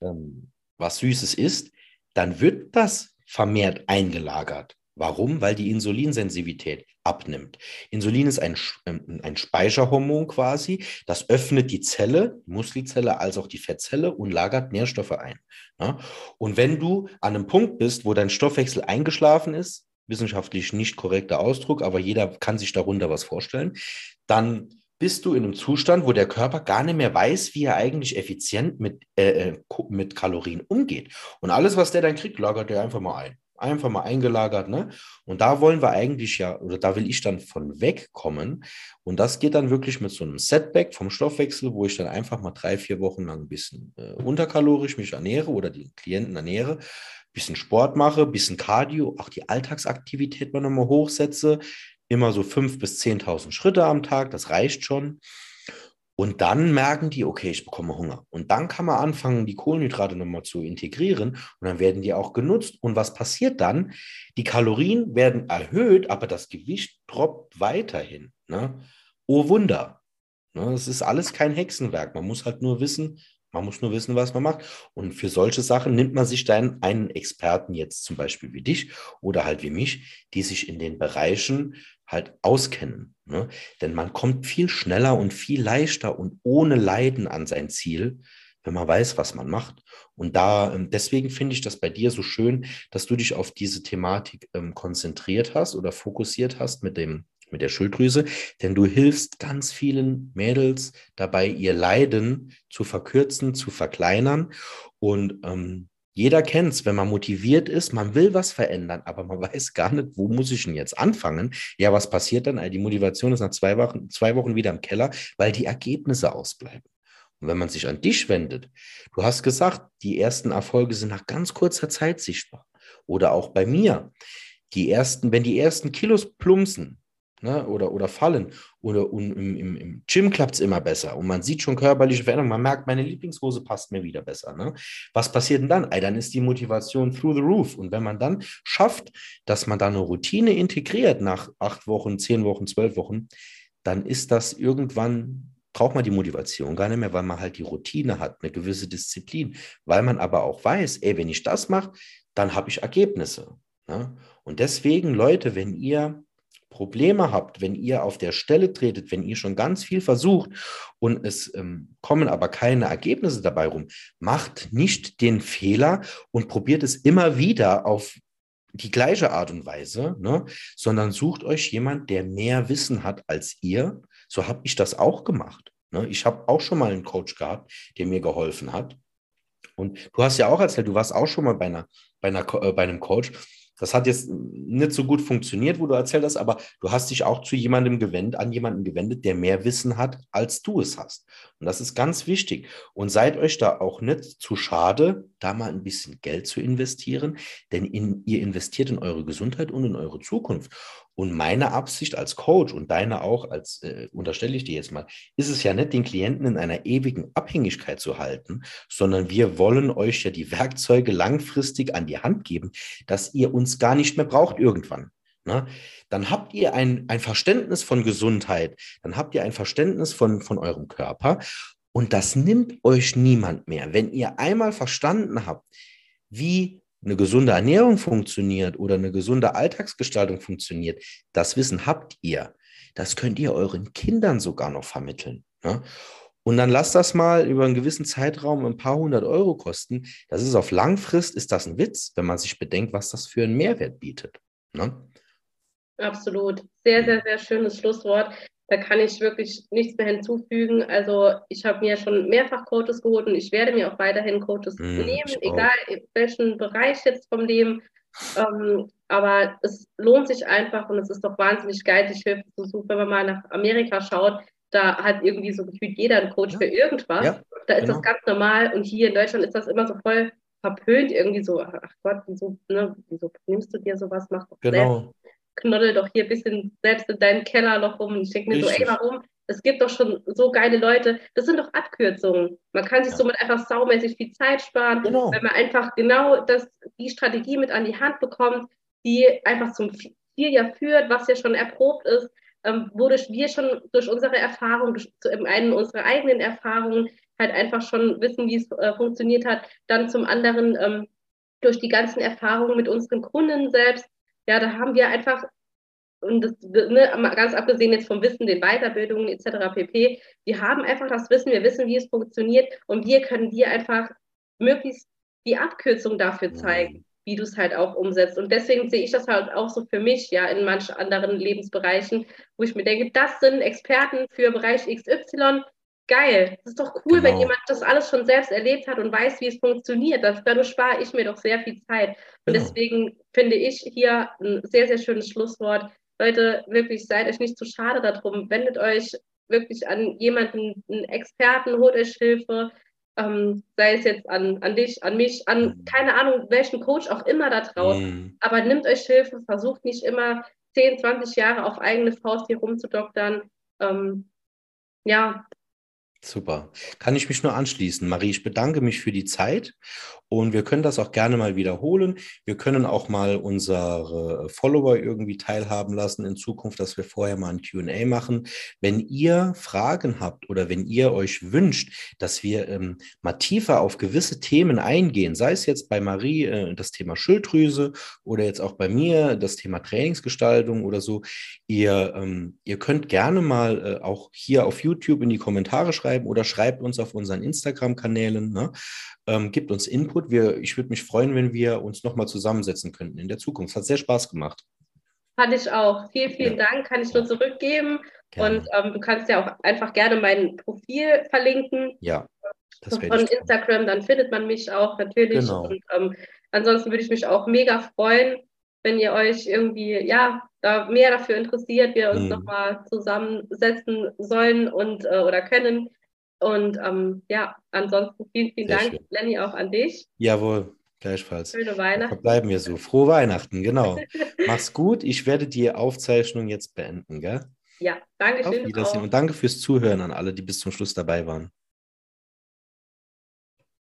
ähm, was Süßes isst, dann wird das vermehrt eingelagert. Warum? Weil die Insulinsensitivität abnimmt. Insulin ist ein, ähm, ein Speicherhormon quasi, das öffnet die Zelle, die Muskelzelle als auch die Fettzelle und lagert Nährstoffe ein. Ja? Und wenn du an einem Punkt bist, wo dein Stoffwechsel eingeschlafen ist, wissenschaftlich nicht korrekter Ausdruck, aber jeder kann sich darunter was vorstellen, dann bist du in einem Zustand, wo der Körper gar nicht mehr weiß, wie er eigentlich effizient mit, äh, äh mit Kalorien umgeht. Und alles, was der dann kriegt, lagert er einfach mal ein einfach mal eingelagert, ne? Und da wollen wir eigentlich ja, oder da will ich dann von wegkommen. Und das geht dann wirklich mit so einem Setback vom Stoffwechsel, wo ich dann einfach mal drei, vier Wochen lang ein bisschen äh, unterkalorisch mich ernähre oder die Klienten ernähre, bisschen Sport mache, bisschen Cardio, auch die Alltagsaktivität mal nochmal hochsetze, immer so fünf bis 10.000 Schritte am Tag, das reicht schon. Und dann merken die, okay, ich bekomme Hunger. Und dann kann man anfangen, die Kohlenhydrate nochmal zu integrieren. Und dann werden die auch genutzt. Und was passiert dann? Die Kalorien werden erhöht, aber das Gewicht droppt weiterhin. Ne? Oh Wunder. Ne? Es ist alles kein Hexenwerk. Man muss halt nur wissen, man muss nur wissen, was man macht. Und für solche Sachen nimmt man sich dann einen Experten jetzt zum Beispiel wie dich oder halt wie mich, die sich in den Bereichen halt auskennen. Ne? Denn man kommt viel schneller und viel leichter und ohne Leiden an sein Ziel, wenn man weiß, was man macht. Und da, ähm, deswegen finde ich das bei dir so schön, dass du dich auf diese Thematik ähm, konzentriert hast oder fokussiert hast mit dem, mit der Schilddrüse, denn du hilfst ganz vielen Mädels dabei, ihr Leiden zu verkürzen, zu verkleinern. Und ähm, jeder kennt es, wenn man motiviert ist, man will was verändern, aber man weiß gar nicht, wo muss ich denn jetzt anfangen? Ja, was passiert dann? Die Motivation ist nach zwei Wochen, zwei Wochen wieder im Keller, weil die Ergebnisse ausbleiben. Und wenn man sich an dich wendet, du hast gesagt, die ersten Erfolge sind nach ganz kurzer Zeit sichtbar. Oder auch bei mir. Die ersten, wenn die ersten Kilos plumpsen, ne, oder, oder fallen. Oder und im, im, im Gym klappt es immer besser und man sieht schon körperliche Veränderungen. Man merkt, meine Lieblingshose passt mir wieder besser. Ne? Was passiert denn dann? Ey, dann ist die Motivation through the roof. Und wenn man dann schafft, dass man da eine Routine integriert nach acht Wochen, zehn Wochen, zwölf Wochen, dann ist das irgendwann braucht man die Motivation gar nicht mehr, weil man halt die Routine hat, eine gewisse Disziplin, weil man aber auch weiß, ey, wenn ich das mache, dann habe ich Ergebnisse. Ne? Und deswegen, Leute, wenn ihr Probleme habt, wenn ihr auf der Stelle tretet, wenn ihr schon ganz viel versucht und es ähm, kommen aber keine Ergebnisse dabei rum, macht nicht den Fehler und probiert es immer wieder auf die gleiche Art und Weise, ne? sondern sucht euch jemand, der mehr Wissen hat als ihr. So habe ich das auch gemacht. Ne? Ich habe auch schon mal einen Coach gehabt, der mir geholfen hat. Und du hast ja auch erzählt, du warst auch schon mal bei, einer, bei, einer, äh, bei einem Coach. Das hat jetzt nicht so gut funktioniert, wo du erzählt hast, aber du hast dich auch zu jemandem gewendet, an jemanden gewendet, der mehr Wissen hat, als du es hast. Und das ist ganz wichtig. Und seid euch da auch nicht zu schade, da mal ein bisschen Geld zu investieren, denn in, ihr investiert in eure Gesundheit und in eure Zukunft. Und meine Absicht als Coach und deine auch, als äh, unterstelle ich dir jetzt mal, ist es ja nicht, den Klienten in einer ewigen Abhängigkeit zu halten, sondern wir wollen euch ja die Werkzeuge langfristig an die Hand geben, dass ihr uns gar nicht mehr braucht irgendwann. Ne? Dann habt ihr ein, ein Verständnis von Gesundheit, dann habt ihr ein Verständnis von, von eurem Körper und das nimmt euch niemand mehr. Wenn ihr einmal verstanden habt, wie eine gesunde Ernährung funktioniert oder eine gesunde Alltagsgestaltung funktioniert, das Wissen habt ihr. Das könnt ihr euren Kindern sogar noch vermitteln. Ne? Und dann lasst das mal über einen gewissen Zeitraum ein paar hundert Euro kosten. Das ist auf Langfrist, ist das ein Witz, wenn man sich bedenkt, was das für einen Mehrwert bietet. Ne? Absolut. Sehr, sehr, sehr schönes Schlusswort. Da kann ich wirklich nichts mehr hinzufügen. Also ich habe mir schon mehrfach Coaches geholt und ich werde mir auch weiterhin Coaches mm, nehmen, egal in welchem Bereich jetzt vom Leben. Ähm, aber es lohnt sich einfach und es ist doch wahnsinnig geil, sich Hilfe zu suchen, wenn man mal nach Amerika schaut. Da hat irgendwie so gefühlt jeder einen Coach ja. für irgendwas. Ja, da ist genau. das ganz normal und hier in Deutschland ist das immer so voll verpönt, irgendwie so, ach Gott, wieso, ne, wieso nimmst du dir sowas, mach doch genau. selbst knoddel doch hier ein bisschen selbst in deinem Keller noch rum. Und ich denke mir so, ey, warum? Es gibt doch schon so geile Leute. Das sind doch Abkürzungen. Man kann sich ja. somit einfach saumäßig viel Zeit sparen, genau. wenn man einfach genau das, die Strategie mit an die Hand bekommt, die einfach zum Ziel ja führt, was ja schon erprobt ist, ähm, wodurch wir schon durch unsere Erfahrung, durch zum einen unsere eigenen Erfahrungen halt einfach schon wissen, wie es äh, funktioniert hat. Dann zum anderen ähm, durch die ganzen Erfahrungen mit unseren Kunden selbst, ja, da haben wir einfach, und das, ne, ganz abgesehen jetzt vom Wissen, den Weiterbildungen etc. pp, wir haben einfach das Wissen, wir wissen, wie es funktioniert und wir können dir einfach möglichst die Abkürzung dafür zeigen, wie du es halt auch umsetzt. Und deswegen sehe ich das halt auch so für mich, ja, in manchen anderen Lebensbereichen, wo ich mir denke, das sind Experten für Bereich XY, geil. Das ist doch cool, genau. wenn jemand das alles schon selbst erlebt hat und weiß, wie es funktioniert. Das, dadurch spare ich mir doch sehr viel Zeit. Und genau. deswegen finde ich hier ein sehr, sehr schönes Schlusswort. Leute, wirklich seid euch nicht zu schade darum. Wendet euch wirklich an jemanden, einen Experten, holt euch Hilfe. Ähm, sei es jetzt an, an dich, an mich, an mhm. keine Ahnung, welchen Coach auch immer da draußen. Mhm. Aber nimmt euch Hilfe, versucht nicht immer 10, 20 Jahre auf eigene Faust hier rumzudoktern. Ähm, ja, Super. Kann ich mich nur anschließen. Marie, ich bedanke mich für die Zeit und wir können das auch gerne mal wiederholen. Wir können auch mal unsere Follower irgendwie teilhaben lassen in Zukunft, dass wir vorher mal ein QA machen. Wenn ihr Fragen habt oder wenn ihr euch wünscht, dass wir ähm, mal tiefer auf gewisse Themen eingehen, sei es jetzt bei Marie äh, das Thema Schilddrüse oder jetzt auch bei mir das Thema Trainingsgestaltung oder so, ihr, ähm, ihr könnt gerne mal äh, auch hier auf YouTube in die Kommentare schreiben schreiben oder schreibt uns auf unseren Instagram-Kanälen. Ne? Ähm, gibt uns Input. Wir, ich würde mich freuen, wenn wir uns nochmal zusammensetzen könnten in der Zukunft. Hat sehr Spaß gemacht. Hatte ich auch. Vielen, vielen ja. Dank. Kann ich nur zurückgeben. Gerne. Und ähm, du kannst ja auch einfach gerne mein Profil verlinken. Ja. Das von Instagram, dann findet man mich auch natürlich. Genau. Und ähm, ansonsten würde ich mich auch mega freuen, wenn ihr euch irgendwie, ja, da mehr dafür interessiert, wir uns mhm. nochmal zusammensetzen sollen und äh, oder können. Und ähm, ja, ansonsten vielen, vielen Sehr Dank, schön. Lenny, auch an dich. Jawohl, gleichfalls. Schöne Weihnachten. Bleiben wir so. Frohe Weihnachten, genau. Mach's gut. Ich werde die Aufzeichnung jetzt beenden, gell? Ja, danke schön. Und danke fürs Zuhören an alle, die bis zum Schluss dabei waren.